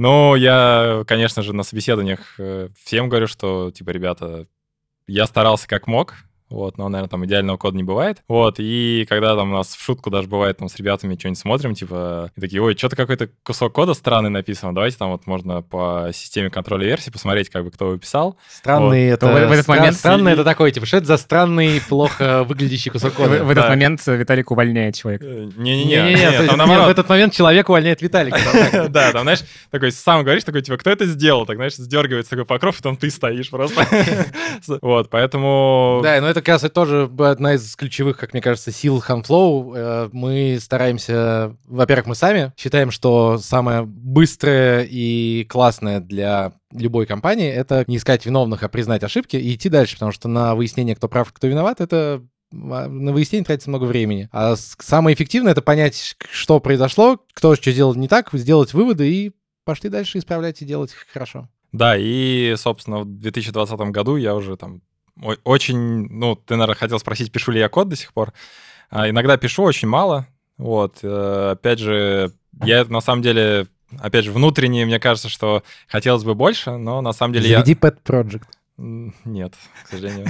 Ну, я, конечно же, на собеседованиях э, всем говорю, что, типа, ребята, я старался как мог, вот, но, наверное, там идеального кода не бывает, вот, и когда там у нас в шутку даже бывает, там, с ребятами что-нибудь смотрим, типа, и такие, ой, что-то какой-то кусок кода странный написан, давайте там вот можно по системе контроля версий посмотреть, как бы, кто его писал. Странный Вот. это... То в- в этот стра- момент- Странный это такой, типа, что это за странный, плохо выглядящий кусок кода? в этот момент Виталик увольняет человека. Э, Не-не-не, в этот момент человек увольняет Виталика. Да, там, знаешь, такой сам говоришь, такой, типа, кто это сделал? Так, знаешь, сдергивается такой покров, и там ты стоишь просто. Вот, поэтому... Да, но это как раз и тоже одна из ключевых, как мне кажется, сил Handflow. Э, Мы стараемся, во-первых, мы сами считаем, что самое быстрое и классное для любой компании это не искать виновных, а признать ошибки и идти дальше, потому что на выяснение, кто прав, кто виноват, это а, на выяснение тратится много времени. А самое эффективное это понять, что произошло, кто что сделал не так, сделать выводы и пошли дальше исправлять и делать хорошо. Да, и, собственно, в 2020 году я уже там очень... Ну, ты, наверное, хотел спросить, пишу ли я код до сих пор. А, иногда пишу, очень мало. Вот. э, Опять же, я на самом деле... Опять же, внутренне, мне кажется, что хотелось бы больше, но на самом деле я... Заведи pet project. Нет, к сожалению.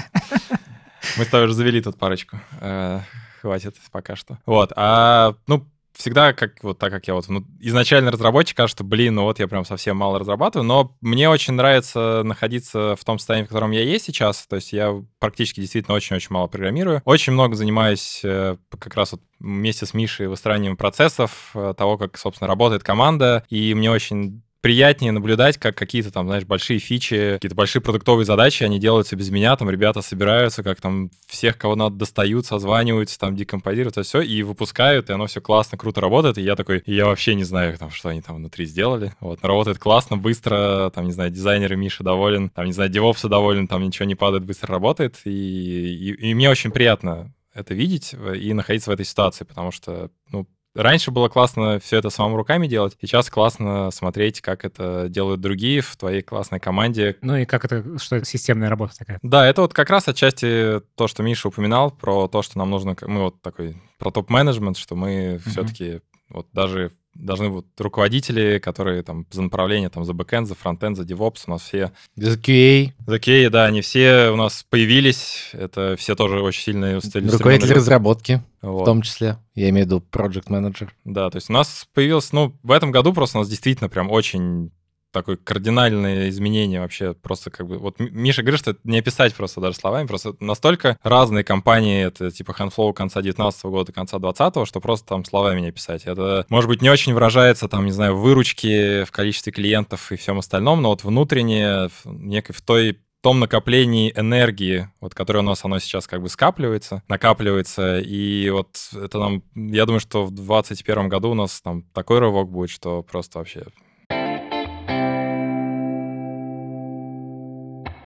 Мы с тобой уже завели тут парочку. Э, Хватит пока что. Вот. А, ну, всегда, как вот так как я вот ну, изначально разработчик, кажется, блин, ну вот я прям совсем мало разрабатываю, но мне очень нравится находиться в том состоянии, в котором я есть сейчас. То есть я практически действительно очень-очень мало программирую. Очень много занимаюсь э, как раз вот вместе с Мишей выстраиванием процессов, э, того, как, собственно, работает команда. И мне очень приятнее наблюдать, как какие-то там, знаешь, большие фичи, какие-то большие продуктовые задачи, они делаются без меня, там ребята собираются, как там всех, кого надо, достают, созваниваются, там декомпозируют, это все, и выпускают, и оно все классно, круто работает, и я такой, я вообще не знаю, там, что они там внутри сделали, вот, работает классно, быстро, там, не знаю, дизайнеры Миша доволен, там, не знаю, девопсы доволен, там ничего не падает, быстро работает, и, и, и мне очень приятно это видеть э, и находиться в этой ситуации, потому что, ну, Раньше было классно все это самому руками делать, сейчас классно смотреть, как это делают другие в твоей классной команде. Ну и как это, что это системная работа такая? Да, это вот как раз отчасти то, что Миша упоминал, про то, что нам нужно, мы вот такой, про топ-менеджмент, что мы Мгм. все-таки вот даже должны вот руководители, которые там за направление, там за бэкэнд, за фронтенд, за DevOps, у нас все Без QA, Окей, да, они все у нас появились, это все тоже очень сильные устали. руководитель разработки Вот. в том числе. Я имею в виду project manager. Да, то есть у нас появилось, ну, в этом году просто у нас действительно прям очень такое кардинальное изменение вообще просто как бы... Вот Миша говорит, что это не описать просто даже словами, просто настолько разные компании, это типа Handflow конца 19 года, конца 20 что просто там словами не описать. Это, может быть, не очень выражается там, не знаю, в выручке, в количестве клиентов и всем остальном, но вот внутренне, в некой в той том накоплении энергии, вот, которое у нас оно сейчас как бы скапливается, накапливается, и вот это нам, я думаю, что в 2021 году у нас там такой рывок будет, что просто вообще...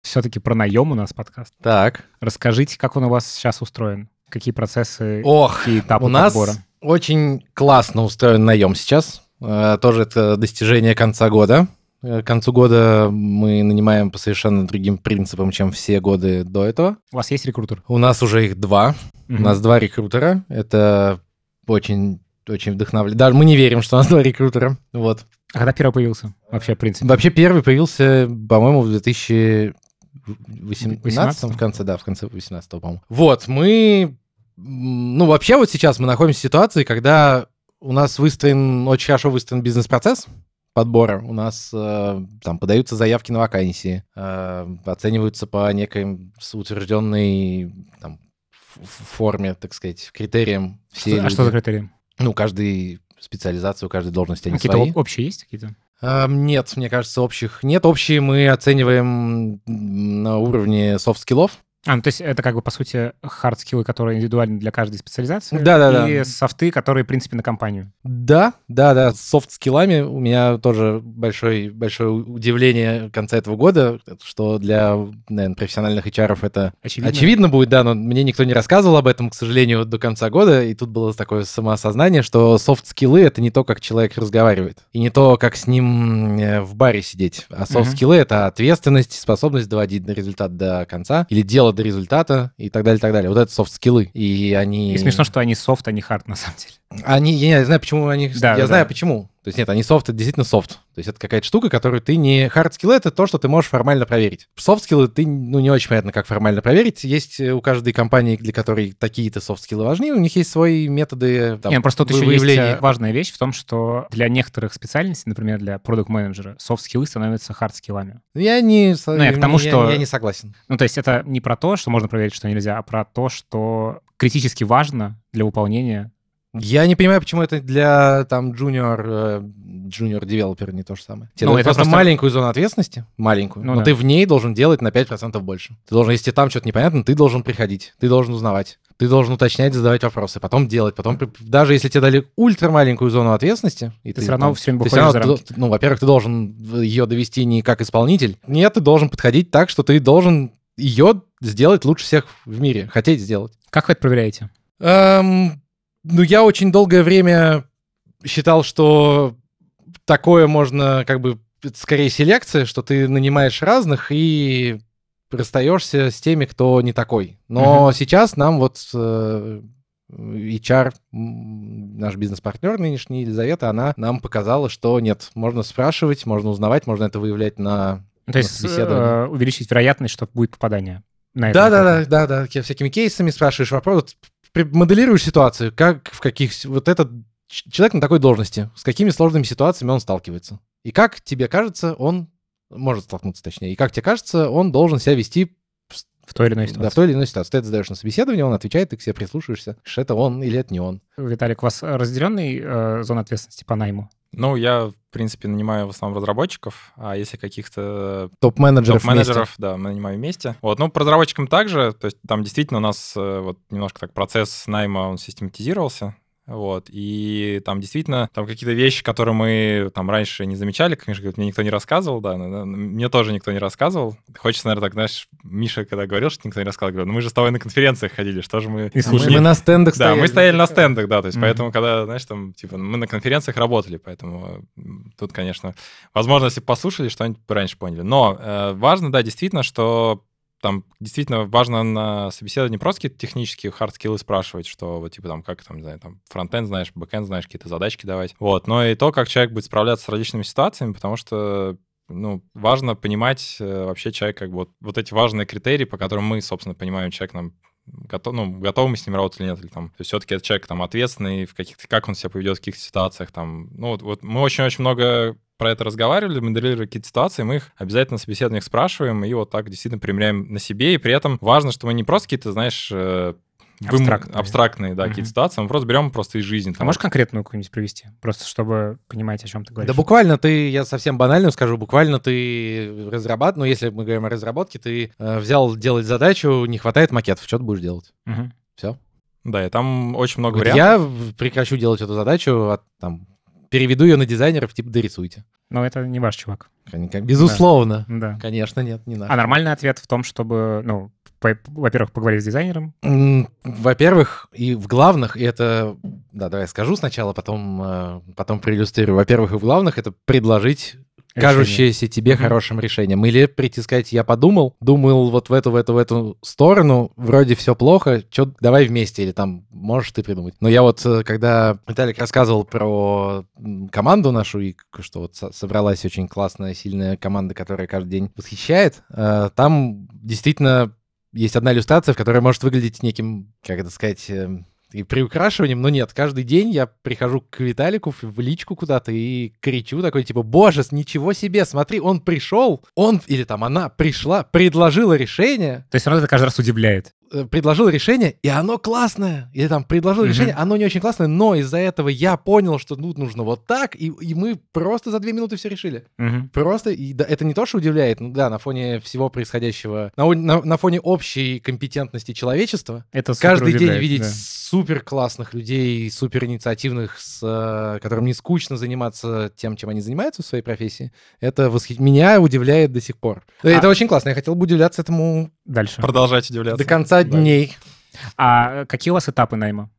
Все-таки про наем у нас подкаст. Так. Расскажите, как он у вас сейчас устроен? Какие процессы, Ох, какие этапы у нас подбора? очень классно устроен наем сейчас. Э, Тоже это достижение конца года. Э, К концу года мы нанимаем по совершенно другим принципам, чем все годы до этого. У вас есть рекрутер? У нас уже их два. У Мгм. нас два рекрутера. Это очень, очень вдохновляет. Даже мы не верим, что у нас два рекрутера. Вот. А когда первый появился? Вообще, в принципе. Вообще первый появился, по-моему, в 2018 18? в конце, да, в конце 18 по-моему. Вот, мы... Ну, вообще вот сейчас мы находимся в ситуации, когда у нас выстроен, очень хорошо выстроен бизнес-процесс подбора. У нас э, там подаются заявки на вакансии, э, оцениваются по некой утвержденной там, форме, так сказать, критериям все а что за люди. критерии? Ну, каждый специализацию, каждой должности они Какие-то свои. об- общие есть какие-то? Ам, Нет, мне кажется, общих нет. Общие мы оцениваем на уровне софт-скиллов. А, ну то есть это как бы, по сути, хард-скиллы, которые индивидуальны для каждой специализации. Да-да-да. И софты, которые, в принципе, на компанию. Да, да, да, с софт-скиллами у меня тоже большой, большое удивление в конце этого года, что для, наверное, профессиональных HR это Очевидно. очевидно будет, да, но мне никто не рассказывал об этом, к сожалению, до конца года, и тут было такое самоосознание, что софт-скиллы — это не то, как человек разговаривает, и не то, как с ним э, в баре сидеть, а софт-скиллы — это ответственность, способность доводить до результата до конца, или дело до результата, и так далее, так далее. Вот это софт-скиллы, и они... И смешно, что они софт, а не хард, на самом деле. Они, я не знаю, почему они... Да, я да, знаю, почему. То есть нет, они софт, это действительно софт. То есть это какая-то штука, которую ты не... Skill — это то, что ты можешь формально проверить. Soft skill ты, ну, не очень понятно, как формально проверить. Есть э, у каждой компании, для которой такие-то soft skills важны, у них есть свои методы там, Не, просто тут еще есть выявления. э, важная вещь в том, что для некоторых специальностей, например, для продукт менеджера soft skills становятся hard скиллами. Я не, Ну, я к тому, я- что- я не согласен. Ну, то есть это не про то, что можно проверить, что нельзя, а про то, что критически важно для выполнения. Я не понимаю, почему это для там junior, э, junior developer не то же самое. Тебе Ну, это просто, просто- маленькую зону ответственности, маленькую, Ну но да. ты в ней должен делать на 5% больше. Ты должен, если там что-то непонятно, ты должен приходить, ты должен узнавать. Ты должен уточнять, задавать вопросы, потом делать, потом даже если тебе дали ультра маленькую зону ответственности, и Ты всё равно там- всё время ты выходишь равно ты ну, во-первых, ты должен ее довести не как исполнитель, нет, ты должен подходить так, что ты должен ее сделать лучше всех в мире, хотеть сделать. Как вы это проверяете? Эм, ну, я очень долгое время считал, что такое можно, как бы, скорее селекция, что ты нанимаешь разных и расстаешься с теми, кто не такой. Но сейчас нам вот э, HR, наш бизнес-партнер нынешний, Елизавета, она нам показала, что нет, можно спрашивать, можно узнавать, можно это выявлять на... То есть э, увеличить вероятность, что будет попадание. на это Да, да, да, да, да, всякими кейсами спрашиваешь вопрос, моделируешь ситуацию, как в каких вот этот человек на такой должности, с какими сложными ситуациями он сталкивается, и как тебе кажется, он может столкнуться, точнее, и как тебе кажется, он должен себя вести В той или иной да, в ситуации. той или иной ситуации. Ты это задаешь на собеседование, он отвечает, ты к себе прислушиваешься, что это он или это не он. Виталик, у вас разделенный э, зона ответственности по найму? Ну, я, в принципе, нанимаю в основном разработчиков, а если каких-то Топ-менеджеров топ-менеджеров, да, мы нанимаем вместе. Вот, ну, по разработчикам также, то есть там действительно у нас э, вот немножко так процесс найма, он систематизировался, вот, и там действительно там какие-то вещи, которые мы там раньше не замечали, как Миша говорит, мне никто не рассказывал, да, мне тоже никто не рассказывал. Хочется, наверное, так, знаешь, Миша, когда говорил, что никто не рассказывал, говорю, ну мы же с тобой на конференциях ходили, что же мы... И Мы, слушали. мы на стендах Да, стояли. мы стояли на стендах, да, то есть Мгм. поэтому, когда, знаешь, там, типа, мы на конференциях работали, поэтому тут, конечно, возможно, если послушали, что-нибудь раньше поняли. Но э, важно, да, действительно, что там действительно важно на собеседовании просто какие-то технические хардскиллы спрашивать, что вот, типа, там, как там, не знаю, там, фронтенд знаешь, бэкенд знаешь, какие-то задачки давать. Вот, но и то, как человек будет справляться с различными ситуациями, потому что ну, важно понимать э, вообще человек, как бы вот, вот эти важные критерии, по которым мы, собственно, понимаем, человек нам готов, ну, готовы мы с ним работать или нет, или там, то есть все-таки это человек там ответственный, в каких-то, как он себя поведет в каких-то ситуациях, там, ну, вот, вот мы очень-очень много про это разговаривали, моделировали какие-то ситуации, мы их обязательно на собеседованиях спрашиваем, и вот так действительно примеряем на себе, и при этом важно, что мы не просто какие-то, знаешь, э, вым- Абстрактные. абстрактные да, Мгм. какие-то ситуации, мы просто берем просто из жизни. А там, можешь конкретную какую-нибудь привести? Просто чтобы понимать, о чем ты говоришь. Да буквально ты, я совсем банально скажу, буквально ты разрабатываешь, ну если мы говорим о разработке, ты э, взял делать задачу, не хватает макетов, что ты будешь делать? Мгм. Все. Да, и там очень много Вот вариантов. я прекращу делать эту задачу, а, там, переведу ее на дизайнеров, типа, дорисуйте. Но это не ваш чувак. Безусловно. Да. Конечно, нет, не наш. А нормальный ответ в том, чтобы, ну, во-первых, поговорить с дизайнером. Во-первых, и в главных, и это, да, давай я скажу сначала, потом, э, потом проиллюстрирую. Во-первых, и в главных это предложить кажущееся тебе Мгм. хорошим решением. Или прийти сказать, я подумал, думал вот в эту, в эту, в эту сторону, вроде все плохо, чё, давай вместе, или там можешь ты придумать. Но я вот, э, когда Виталик рассказывал про команду нашу, и что вот со- собралась очень классная, сильная команда, которая каждый день восхищает, э, там действительно есть одна иллюстрация, в которой может выглядеть неким, как это сказать, эм, и приукрашиванием, но нет, каждый день я прихожу к Виталику в личку куда-то и кричу такой, типа, боже, ничего себе, смотри, он пришел, он, или там она пришла, предложила решение, То есть равно это каждый раз удивляет. Э, предложила решение, и оно классное. Или там предложила Мгм. решение, оно не очень классное, но из-за этого я понял, что ну, нужно вот так, и, и мы просто за две минуты все решили. Мгм. Просто, и да, это не то, что удивляет, ну да, на фоне всего происходящего, на, на- на фоне общей компетентности человечества, Это каждый день видеть да. Супер классных людей, супер инициативных, с, э, которым не скучно заниматься тем, чем они занимаются в своей профессии, это восхи- меня удивляет до сих пор. Это очень классно, я хотел бы удивляться этому Дальше. Продолжать удивляться. до конца Да. дней. А какие у вас этапы найма?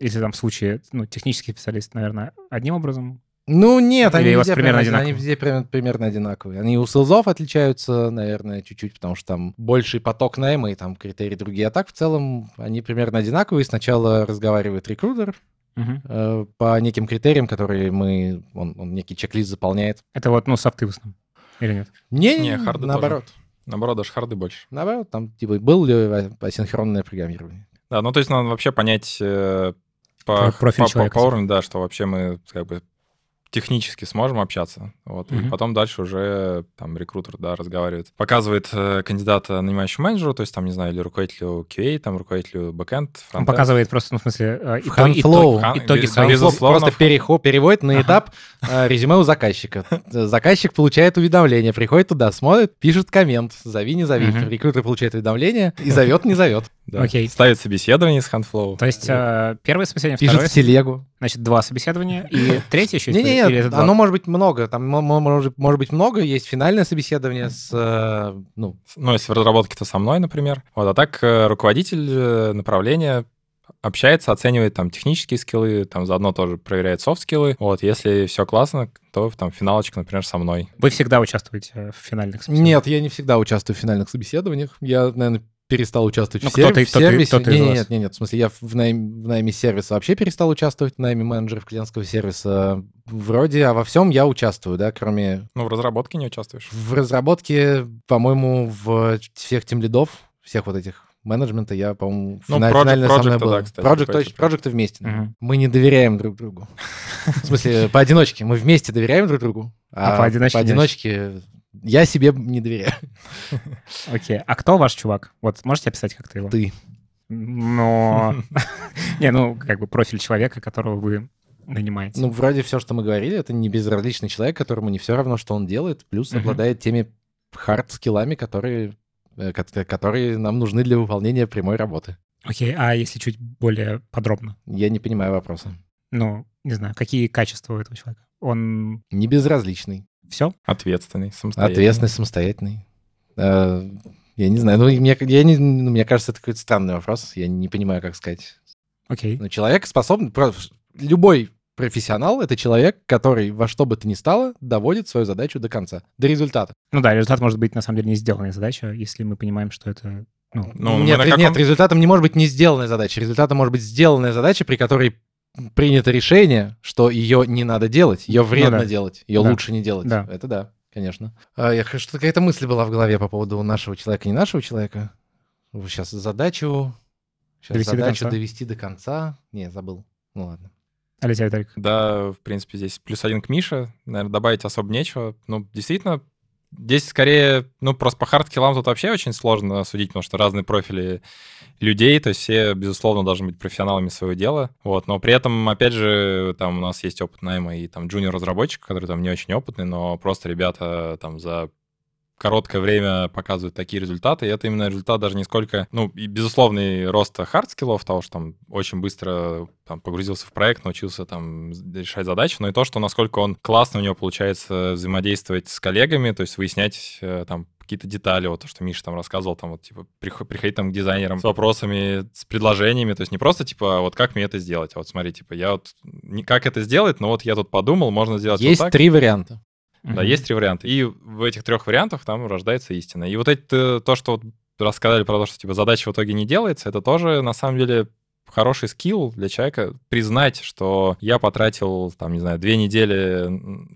Если там в случае, ну, технический специалист, наверное, одним образом? Ну нет, Или они у вас везде примерно примерно, они одинаковые? везде примерно, примерно одинаковые. Они у селзов отличаются, наверное, чуть-чуть, потому что там больший поток найма и там критерии другие. А так в целом они примерно одинаковые. Сначала разговаривает рекрутер, э, по неким критериям, которые мы... Он, он некий чек-лист заполняет. Это вот, ну, софты в основном. Или нет? Не, Не, харды наоборот. Наоборот, даже харды больше. Наоборот, там, типа, был ли асинхронное программирование? Да, ну то есть надо вообще понять э, Про по, профиль по- по- человека, по уровню, да, что вообще мы как бы технически сможем общаться. Вот, Мгм. И потом дальше уже там рекрутер, да, разговаривает. Показывает э, кандидата нанимающему менеджеру, то есть там, не знаю, или руководителю QA, там, руководителю бэкэнд, Он показывает просто, ну, в смысле, э, ито- Handflow. итоги, Хан- итоги безусловно, Просто переход, переводит на этап э, резюме у заказчика. Заказчик получает уведомление, приходит туда, смотрит, пишет коммент, зови, не зови. Рекрутер получает уведомление и зовет, не зовет. Да. Окей. Ставит собеседование с Handflow. То есть э, первое собеседование, Пишет второе, в телегу. значит, два собеседования, и третье еще Или это два? оно может быть много. Там мо- мо- может, может быть много. Есть финальное собеседование с, э, ну, Ну, если в разработке, то со мной, например. Вот, а так э, руководитель э, направления общается, оценивает там технические скиллы, там заодно тоже проверяет софт-скиллы. Вот, если все классно, то там финалочка, например, со мной. Вы всегда участвуете э, в финальных собеседованиях? Нет, я не всегда участвую в финальных собеседованиях. Я, наверное, перестал участвовать Ну, в, сер- кто-то- в кто-то- сервисе. кто-то из Не, не, вас. нет, нет, нет. В смысле, я в найме, в найме сервиса вообще перестал участвовать, в найме менеджеров клиентского сервиса. Вроде, а во всем я участвую, да, кроме Ну, в разработке не участвуешь. в разработке, по-моему, в всех тем лидов, всех вот этих менеджмента я, по-моему, Ну, фина- project- финально со мной был. да, кстати, Project, точно, проекты вместе. Мгм. Мы не доверяем друг другу. В смысле, поодиночке. Мы вместе доверяем друг другу, А а поодиночке поодиночке я себе не доверяю. Окей. А кто ваш чувак? Вот можете описать как-то его? Ты. Но... Не, ну, как бы профиль человека, которого вы нанимаете. Ну, вроде все, что мы говорили, это не безразличный человек, которому не все равно, что он делает, плюс обладает теми хард-скиллами, которые, э, ко- которые нам нужны для выполнения прямой работы. Окей, а если чуть более подробно? Я не понимаю вопроса. Ну, не знаю, какие качества у этого человека? Он Не безразличный, все? Ответственный, самостоятельный. ответственный, самостоятельный. Э, Я не знаю, ну, мне, я не, ну, мне кажется, это какой-то странный вопрос, я не понимаю, как сказать. Окей. Ну, человек способен... Любой профессионал — это человек, который во что бы то ни стало доводит свою задачу до конца, до результата. Ну да, результат может быть на самом деле не сделанная задача, если мы понимаем, что это... Ну, Ну, нет, каком- нет, результатом не может быть не сделанная задача. Результатом может быть сделанная задача, при которой принято решение, что ее не надо делать, ее вредно Ну да. делать, ее Да. лучше не делать. Да. Это да, конечно. А, я, что-то какая-то мысль была в голове по поводу нашего человека, не нашего человека. Сейчас задачу... Сейчас Довести до задачу конца. довести до конца. Не, забыл. Ну ладно. Алексей Виталик. Да, в принципе, здесь плюс один к Мише. Наверное, добавить особо нечего. Ну, действительно, здесь скорее, ну, просто по хардкиллам тут вообще очень сложно судить, потому что разные профили людей, то есть все, безусловно, должны быть профессионалами своего дела, вот, но при этом, опять же, там у нас есть опыт найма и там джуниор-разработчик, который там не очень опытный, но просто ребята там за короткое время показывают такие результаты, и это именно результат даже не сколько, ну, и безусловный рост хард-скиллов, того, что там очень быстро там, погрузился в проект, научился там решать задачи, но и то, что насколько он классно у него получается взаимодействовать с коллегами, то есть выяснять э, там какие-то детали, вот то, что Миша там рассказывал, там вот, типа, приход- приходить там к дизайнерам с вопросами, с предложениями, то есть не просто, типа, вот как мне это сделать, а вот смотри, типа, я вот, не как это сделать, но вот я тут подумал, можно сделать Есть вот так. три варианта. Да, есть три варианта. И в этих трех вариантах там рождается истина. И вот это то, что вот рассказали про то, что типа задача в итоге не делается, это тоже на самом деле хороший скилл для человека признать, что я потратил, там, не знаю, две недели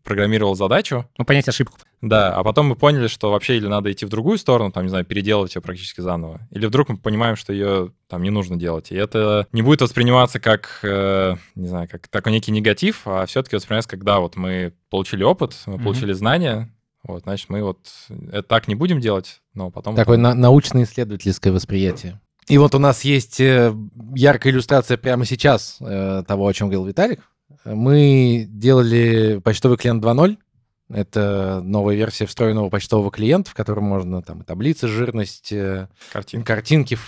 программировал задачу, Ну, понять ошибку. да, а потом мы поняли, что вообще или надо идти в другую сторону, там, не знаю, переделывать ее практически заново, или вдруг мы понимаем, что ее там не нужно делать. И это не будет восприниматься как, э, не знаю, как такой некий негатив, а все-таки воспринимается как, да, вот мы получили опыт, мы Мгм. получили знания, вот, значит, мы вот это так не будем делать, но потом... Такое на- научно-исследовательское восприятие. И вот у нас есть э, яркая иллюстрация прямо сейчас э, того, о чем говорил Виталик. Мы делали почтовый клиент 2.0. Это новая версия встроенного почтового клиента, в котором можно там таблицы, жирность, э, Картинка. картинки,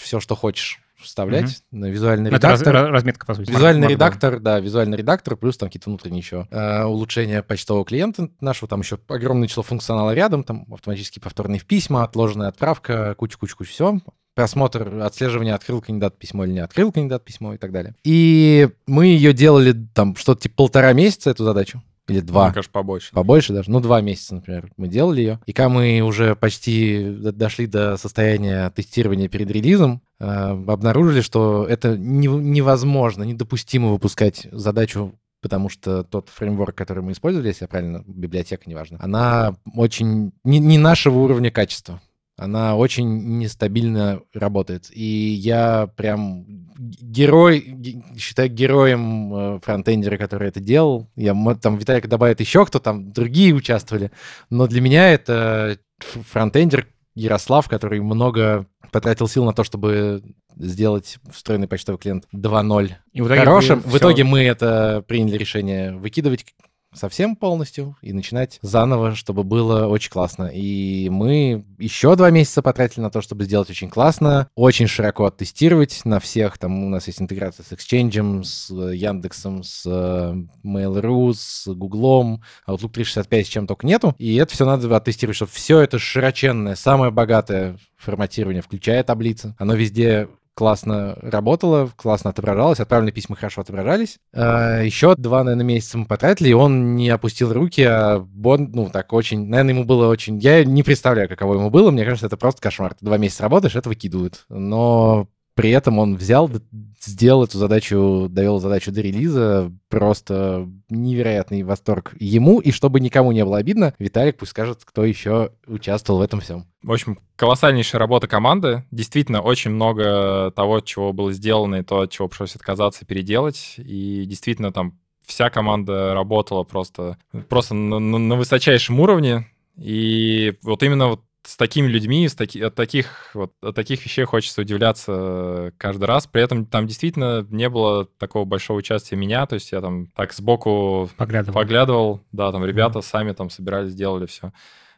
все, что хочешь вставлять. На Визуальный Ну, это раз- редактор. ra- разметка, по сути. Визуальный Markdown. редактор, да, визуальный редактор, плюс там какие-то внутренние еще э, улучшения почтового клиента нашего, там еще огромное число функционала рядом, там автоматически повторные письма, отложенная отправка, куча-куча-куча все. Просмотр, отслеживание, открыл кандидат письмо или не открыл кандидат письмо и так далее. И мы ее делали там что-то типа полтора месяца, эту задачу, или два. Мне кажется, побольше. Побольше даже, ну, два месяца, например, мы делали ее. И когда мы уже почти дошли до состояния тестирования перед релизом, э, обнаружили, что это не, невозможно, недопустимо выпускать задачу потому что тот фреймворк, который мы использовали, если я правильно, библиотека, неважно, она очень не, не нашего уровня качества она очень нестабильно работает. И я прям герой, считаю героем э, фронтендера, который это делал. Я, там Виталик добавит еще кто там, другие участвовали. Но для меня это фронтендер Ярослав, который много потратил сил на то, чтобы сделать встроенный почтовый клиент 2.0 и в итоге хорошим. В итоге мы это приняли решение выкидывать совсем полностью и начинать заново, чтобы было очень классно. И мы еще два месяца потратили на то, чтобы сделать очень классно, очень широко оттестировать на всех. Там у нас есть интеграция с Exchange, с Яндексом, с э, Mail.ru, с Гуглом, Outlook 365, с чем только нету. И это все надо оттестировать, чтобы все это широченное, самое богатое форматирование, включая таблицы. Оно везде классно работало, классно отображалось, отправленные письма хорошо отображались. А, еще два, наверное, месяца мы потратили, и он не опустил руки, а Бон, ну, так очень, наверное, ему было очень... Я не представляю, каково ему было, мне кажется, это просто кошмар. Ты два месяца работаешь, это выкидывают. Но при этом он взял, сделал эту задачу, довел задачу до релиза. Просто невероятный восторг ему. И чтобы никому не было обидно, Виталик пусть скажет, кто еще участвовал в этом всем. В общем, колоссальнейшая работа команды. Действительно, очень много того, чего было сделано, и то, от чего пришлось отказаться, переделать. И действительно, там вся команда работала просто, просто на, на высочайшем уровне. И вот именно вот с такими людьми, с таки, от, таких, вот, от таких вещей хочется удивляться каждый раз. При этом там действительно не было такого большого участия меня, то есть я там так сбоку поглядывал, поглядывал да, там ребята mm-hmm. сами там собирались, делали все.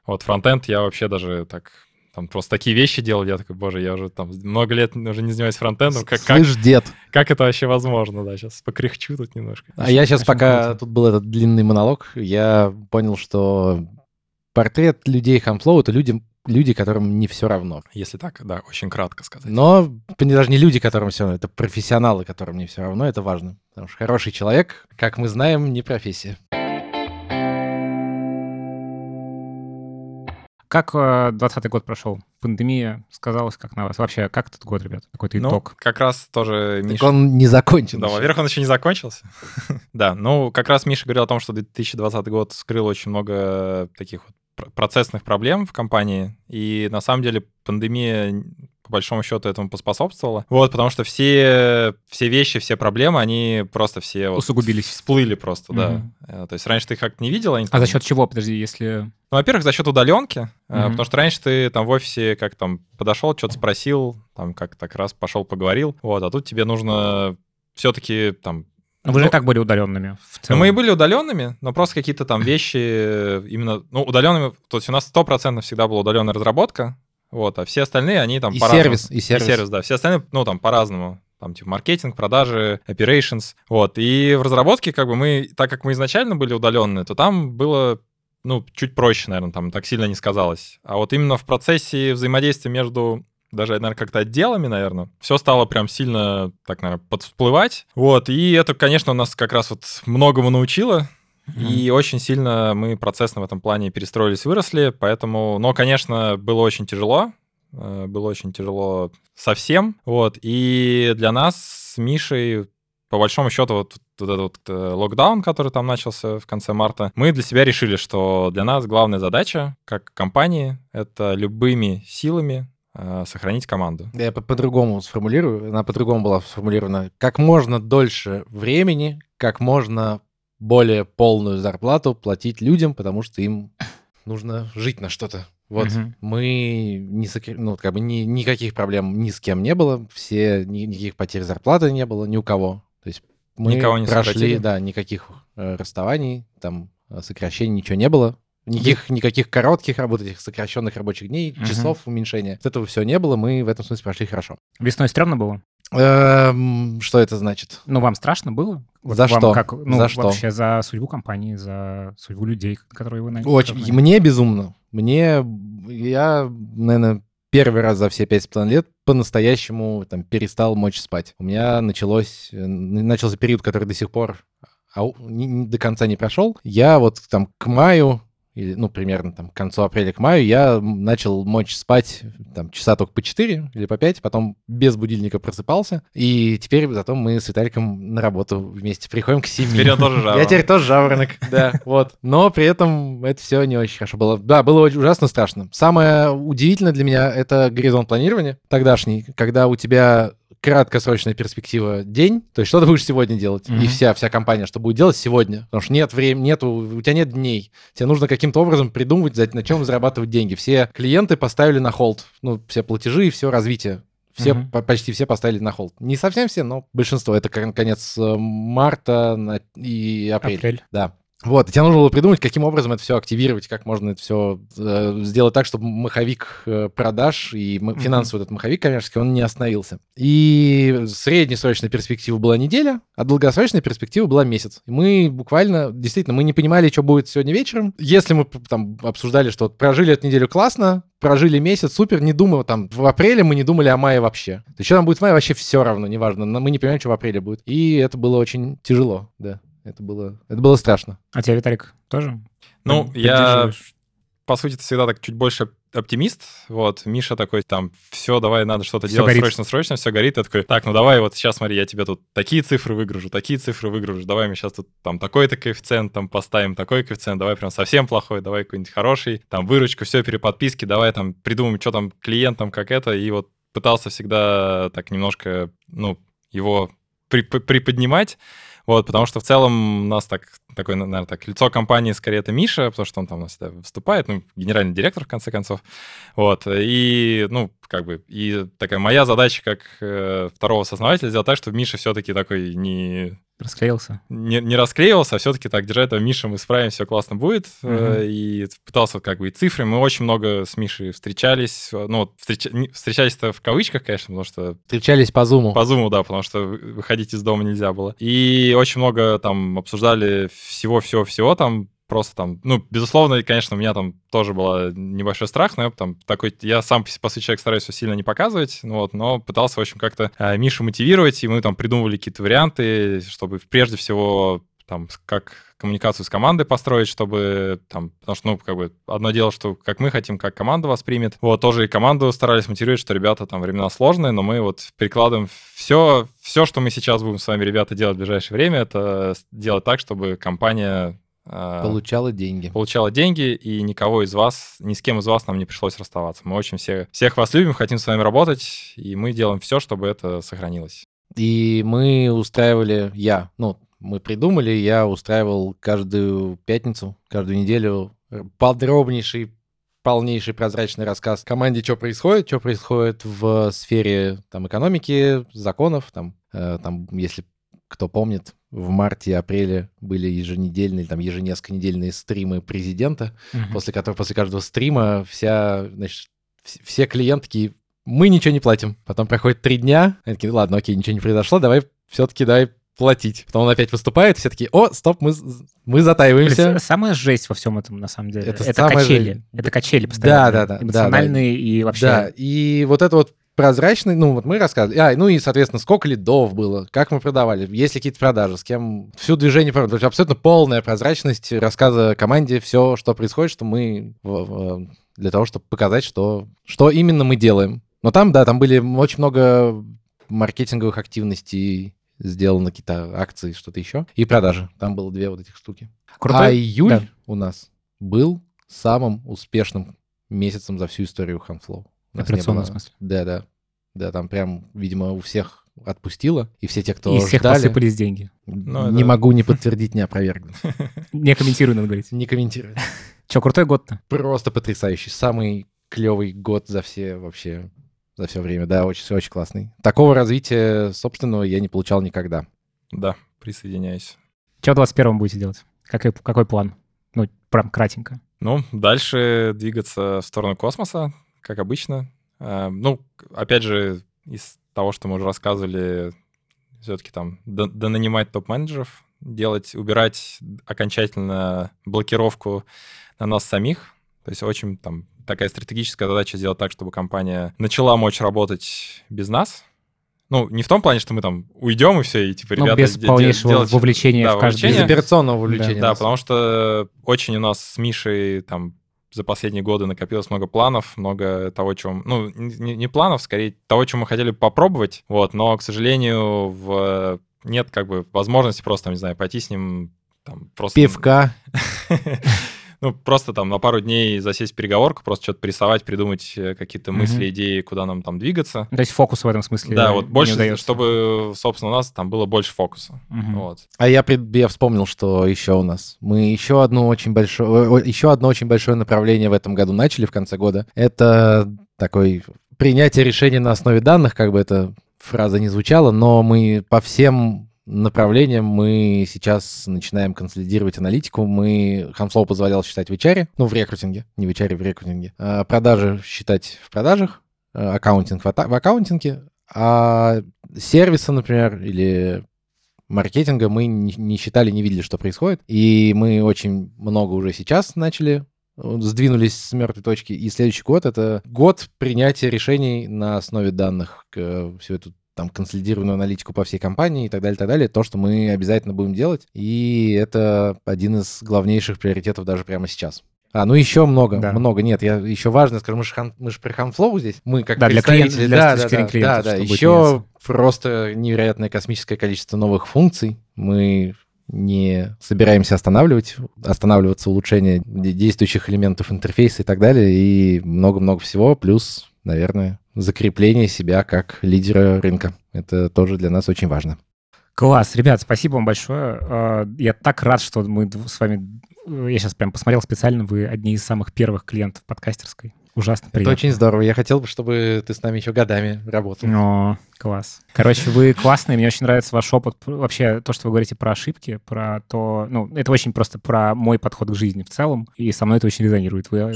Вот фронтенд я вообще даже так там просто такие вещи делал, я такой, боже, я уже там много лет уже не занимаюсь фронтендом. Как, Слышь, как, дед. Как это вообще возможно, да, сейчас покряхчу тут немножко. А я сейчас, пока круто. тут был этот длинный монолог, я понял, что портрет людей Хамфлоу — это люди, люди, которым не все равно. Если так, да, очень кратко сказать. Но даже не люди, которым все равно, это профессионалы, которым не все равно, это важно. Потому что хороший человек, как мы знаем, не профессия. Как 20 год прошел? Пандемия сказалась как на вас? Вообще, как этот год, ребят? Какой-то ну, итог? как раз тоже Миша... Так он не закончен. Да, во-первых, он еще не закончился. да, ну, как раз Миша говорил о том, что 2020 год скрыл очень много таких вот процессных проблем в компании, и на самом деле пандемия по большому счету этому поспособствовала. Вот, потому что все, все вещи, все проблемы, они просто все... Усугубились. Вот, всплыли просто, mm-hmm. да. То есть раньше ты их как-то не видел. Они, а за счет чего, подожди, если... Ну, во-первых, за счет удаленки, mm-hmm. потому что раньше ты там в офисе как там подошел, что-то спросил, там как так раз пошел, поговорил, вот, а тут тебе нужно все-таки там но вы же и так были удаленными. Ну, мы и были удаленными, но просто какие-то там вещи именно, ну, удаленными, то есть у нас 100% всегда была удаленная разработка, вот, а все остальные, они там и по сервис, и сервис. И сервис, да. Все остальные, ну, там, по-разному. Там, типа, маркетинг, продажи, operations. Вот. И в разработке, как бы, мы, так как мы изначально были удаленные, то там было ну, чуть проще, наверное, там так сильно не сказалось. А вот именно в процессе взаимодействия между даже, наверное, как-то отделами, наверное, все стало прям сильно, так, наверное, подсплывать. Вот, и это, конечно, нас как раз вот многому научило, Mm-hmm. И очень сильно мы процессно в этом плане перестроились, выросли, поэтому, но, конечно, было очень тяжело, э, было очень тяжело совсем, вот, и для нас с Мишей по большому счету, вот, вот этот вот э, локдаун, который там начался в конце марта, мы для себя решили, что для нас главная задача, как компании, это любыми силами сохранить команду. Я по-другому сформулирую, она по-другому была сформулирована. Как можно дольше времени, как можно более полную зарплату платить людям, потому что им нужно жить на что-то. Вот угу. мы не сокр... ну как бы ни, никаких проблем ни с кем не было, все ни, никаких потерь зарплаты не было ни у кого. То есть мы Никого не прошли, сократили. да, никаких э, расставаний, там э, сокращений ничего не было. Никаких, никаких коротких работ, этих сокращенных рабочих дней, угу. часов уменьшения. Вот этого все не было, мы в этом смысле прошли хорошо. Весной стрёмно было? Эм, что это значит? Ну, вам страшно было? Вот за что? Как, ну, за что? Вообще за судьбу компании, за судьбу людей, которые вы наняли. Очень. Мне безумно. Мне, я, наверное, первый раз за все пять с лет по-настоящему там перестал мочь спать. У меня началось, э, начался период, который до сих пор а, не, не, до конца не прошел. Я вот там к маю или, ну, примерно там к концу апреля к маю, я начал мочь спать там часа только по 4 или по 5, потом без будильника просыпался, и теперь зато мы с Виталиком на работу вместе приходим к 7. Теперь он тоже жаворонок. Я теперь тоже жаворонок, да, вот. Но при этом это все не очень хорошо было. Да, было ужасно страшно. Самое удивительное для меня — это горизонт планирования тогдашний, когда у тебя краткосрочная перспектива день, то есть что ты будешь сегодня делать, Мгм. и вся, вся компания, что будет делать сегодня, потому что нет времени, нету, у тебя нет дней, тебе нужно каким-то образом придумывать, на чем зарабатывать деньги. Все клиенты поставили на холд, ну, все платежи и все развитие. Все, по- почти все поставили на холд. Не совсем все, но большинство. Это кон- конец э, марта и апрель. Апрель. Да. Вот, и тебе нужно было придумать, каким образом это все активировать, как можно это все сделать так, чтобы маховик э, продаж и м- финансовый этот маховик коммерческий, он не остановился. И среднесрочная перспектива была неделя, а долгосрочная перспектива была месяц. И мы буквально, действительно, мы не понимали, что будет сегодня вечером. Если мы там обсуждали, что прожили эту неделю классно, прожили месяц, супер, не думаю, там, в апреле мы не думали о мае вообще. То есть, что там будет в мае, вообще все равно, неважно. Но Мы не понимаем, что в апреле будет. И это было очень тяжело, да. Это было, это было страшно. А тебя, Виталик, тоже? Ну, я, по сути, всегда так чуть больше оптимист. Вот, Миша такой, там, все, давай, надо что-то Всё делать горит. срочно-срочно, все горит. Я такой, так, ну давай, вот сейчас, смотри, я тебе тут такие цифры выгружу, такие цифры выгружу, давай мы сейчас тут там такой-то коэффициент там поставим, такой коэффициент, давай прям совсем плохой, давай какой-нибудь хороший, там, выручку, все, переподписки, давай там придумаем, что там клиентам, как это, и вот пытался всегда так немножко, ну, его при- при- приподнимать, вот, потому что в целом у нас так, такой, наверное, так, лицо компании скорее это Миша, потому что он там у нас всегда выступает, ну, генеральный директор, в конце концов. Вот, и, ну, как бы, и такая моя задача как э, второго сооснователя сделать так, чтобы Миша все-таки такой не, Расклеился. не, не расклеивался, а все-таки так держать этого Миша, мы справимся, все классно будет. Мгм. И пытался как бы и цифры. Мы очень много с Мишей встречались. э, Ну, не- встречались-то в кавычках, конечно, потому что Встречались по зуму. по зуму, да, потому что вы- выходить из дома нельзя было. И очень много там обсуждали всего-всего-всего там, просто там, ну, безусловно, конечно, у меня там тоже был небольшой страх, но я там такой, я сам, по сути, человек стараюсь все сильно не показывать, ну вот, но пытался, в общем, как-то э, Мишу мотивировать, и мы там придумывали какие-то варианты, чтобы прежде всего там как коммуникацию с командой построить, чтобы там, потому что, ну, как бы одно дело, что как мы хотим, как команда воспримет. Вот, тоже и команду старались мотивировать, что ребята там времена сложные, но мы вот прикладываем все, все, что мы сейчас будем с вами, ребята, делать в ближайшее время, это делать так, чтобы компания а, Получала деньги. получала деньги, и никого из вас, ни с кем из вас нам не пришлось расставаться. Мы очень все, всех вас любим, хотим с вами работать, и мы делаем все, чтобы это сохранилось. И мы устраивали, я, ну, мы придумали, я устраивал каждую пятницу, каждую неделю подробнейший, полнейший прозрачный рассказ команде, что происходит, что происходит в сфере там, экономики, законов, там, э, там, если кто помнит, в марте и апреле были еженедельные, там, еженесконедельные стримы президента, Мгм. после которого, после каждого стрима вся, значит, вс- все клиенты такие, мы ничего не платим. Потом проходит три дня, они такие, «Ну ладно, окей, ничего не произошло, давай все-таки давай платить. Потом он опять выступает, все такие, о, стоп, мы, мы затаиваемся. Самая жесть во всем этом, на самом деле. Это Это, качели. жесть. Это качели постоянно. да, да, да, Эмоциональные и вообще... Да, и вот это вот прозрачный, ну вот мы рассказывали, а, ну и, соответственно, сколько лидов было, как мы продавали, есть ли какие-то продажи, с кем, всю движение, то есть абсолютно полная прозрачность рассказа команде, все, что происходит, что мы для того, чтобы показать, что, что именно мы делаем. Но там, да, там были очень много маркетинговых активностей, сделано какие-то акции, что-то еще, и продажи. Там было две вот этих штуки. А Крутой. июль да. у нас был самым успешным месяцем за всю историю Handflow. У нас Операционном было- смысле. Да, да. Да, там прям, видимо, у всех отпустило, и все те, кто И из всех ждали, посыпались деньги. Ну, не это- могу не подтвердить, не опровергнуть. Не комментирую, надо говорить. Не комментирую. Че, крутой год-то? Просто потрясающий. Самый клевый год за все вообще, за все время. Да, очень, очень классный. Такого развития собственного я не получал никогда. Да, присоединяюсь. Что в 21-м будете делать? Какой, какой план? Ну, прям кратенько. Ну, дальше двигаться в сторону космоса, как обычно. Э, Ну, опять же, из того, что мы уже рассказывали, все-таки там донанимать топ-менеджеров, делать, убирать окончательно блокировку на нас самих. То есть очень там такая стратегическая задача сделать так, чтобы компания начала мочь работать без нас. Ну, не в том плане, что мы там уйдем и все, и типа, Ну, ребята... без де- де- полнейшего делайте- вовлечения да, в каждый... Без операционного вовлечения. Да, нас. потому что очень у нас с Мишей там за последние годы накопилось много планов, много того, чего... Ну, не, не планов, скорее того, чего мы хотели попробовать, вот, но, к сожалению, в... нет как бы возможности просто, не знаю, пойти с ним там просто... Пивка. Ну, просто там на пару дней засесть в переговорку, просто что-то порисовать, придумать э, какие-то Мгм. мысли, идеи, куда нам там двигаться. То есть фокус в этом смысле Да, вот не больше, удается. чтобы, собственно, у нас там было больше фокуса. Мгм. Вот. А я, пред- я вспомнил, что еще у нас. Мы еще одно очень большое, еще одно очень большое направление в этом году начали в конце года. Это такой принятие решений на основе данных, как бы эта фраза не звучала, но мы по всем направлениям мы сейчас начинаем консолидировать аналитику. Мы Хамфлоу позволял считать в HR, ну, в рекрутинге, не в HR, в рекрутинге. А продажи считать в продажах, а, аккаунтинг в, ата- в аккаунтинге, а сервисы, например, или маркетинга мы не, не считали, не видели, что происходит. И мы очень много уже сейчас начали э, сдвинулись с мертвой точки. И следующий год — это год принятия решений на основе данных, к- всю эту там консолидированную аналитику по всей компании и так далее, так далее. То, что мы обязательно будем делать. И это один из главнейших приоритетов даже прямо сейчас. А, ну еще много, Да. много. Нет, я еще важно скажу, мы же, хан- мы же при Хамфлоу здесь. Мы как Да, для представители, для да, да, зрения да, да, Еще просто невероятное космическое количество новых функций. Мы не собираемся останавливать, останавливаться улучшение де- действующих элементов интерфейса и так далее, и много-много всего, плюс, наверное, закрепление себя как лидера рынка. Это тоже для нас очень важно. Класс, ребят, спасибо вам большое. А, Я так рад, что мы с вами... Я сейчас прям посмотрел специально, вы одни из самых первых клиентов подкастерской. Ужасно приятно. Это очень здорово. Я хотел бы, чтобы ты с нами еще годами работал. О, класс. Короче, вы классные, мне очень нравится ваш опыт. Вообще, то, что вы говорите про ошибки, про то... Ну, это очень просто про мой подход к жизни в целом, и со мной это очень резонирует. Вы э,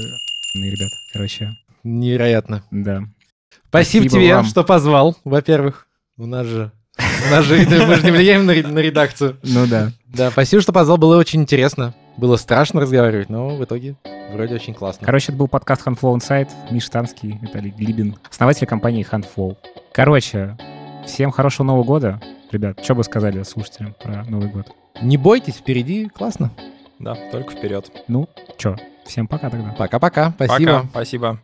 ребят, короче, Невероятно. да. Спасибо, Спасибо тебе, вам. что позвал, во-первых. У нас же... У нас же мы же не влияем на на редакцию. Ну да. Да, спасибо, что позвал. Было очень интересно. Было страшно разговаривать, но в итоге вроде очень классно. Короче, это был подкаст Handflow Insight. Миш Танский, Виталий Глибин, основатель компании Handflow. Короче, всем хорошего Нового года. Ребят, что бы сказали слушателям про Новый год? Не бойтесь, впереди классно. Да, только вперед. Ну, что, всем пока тогда. Пока-пока. Спасибо. Пока, спасибо.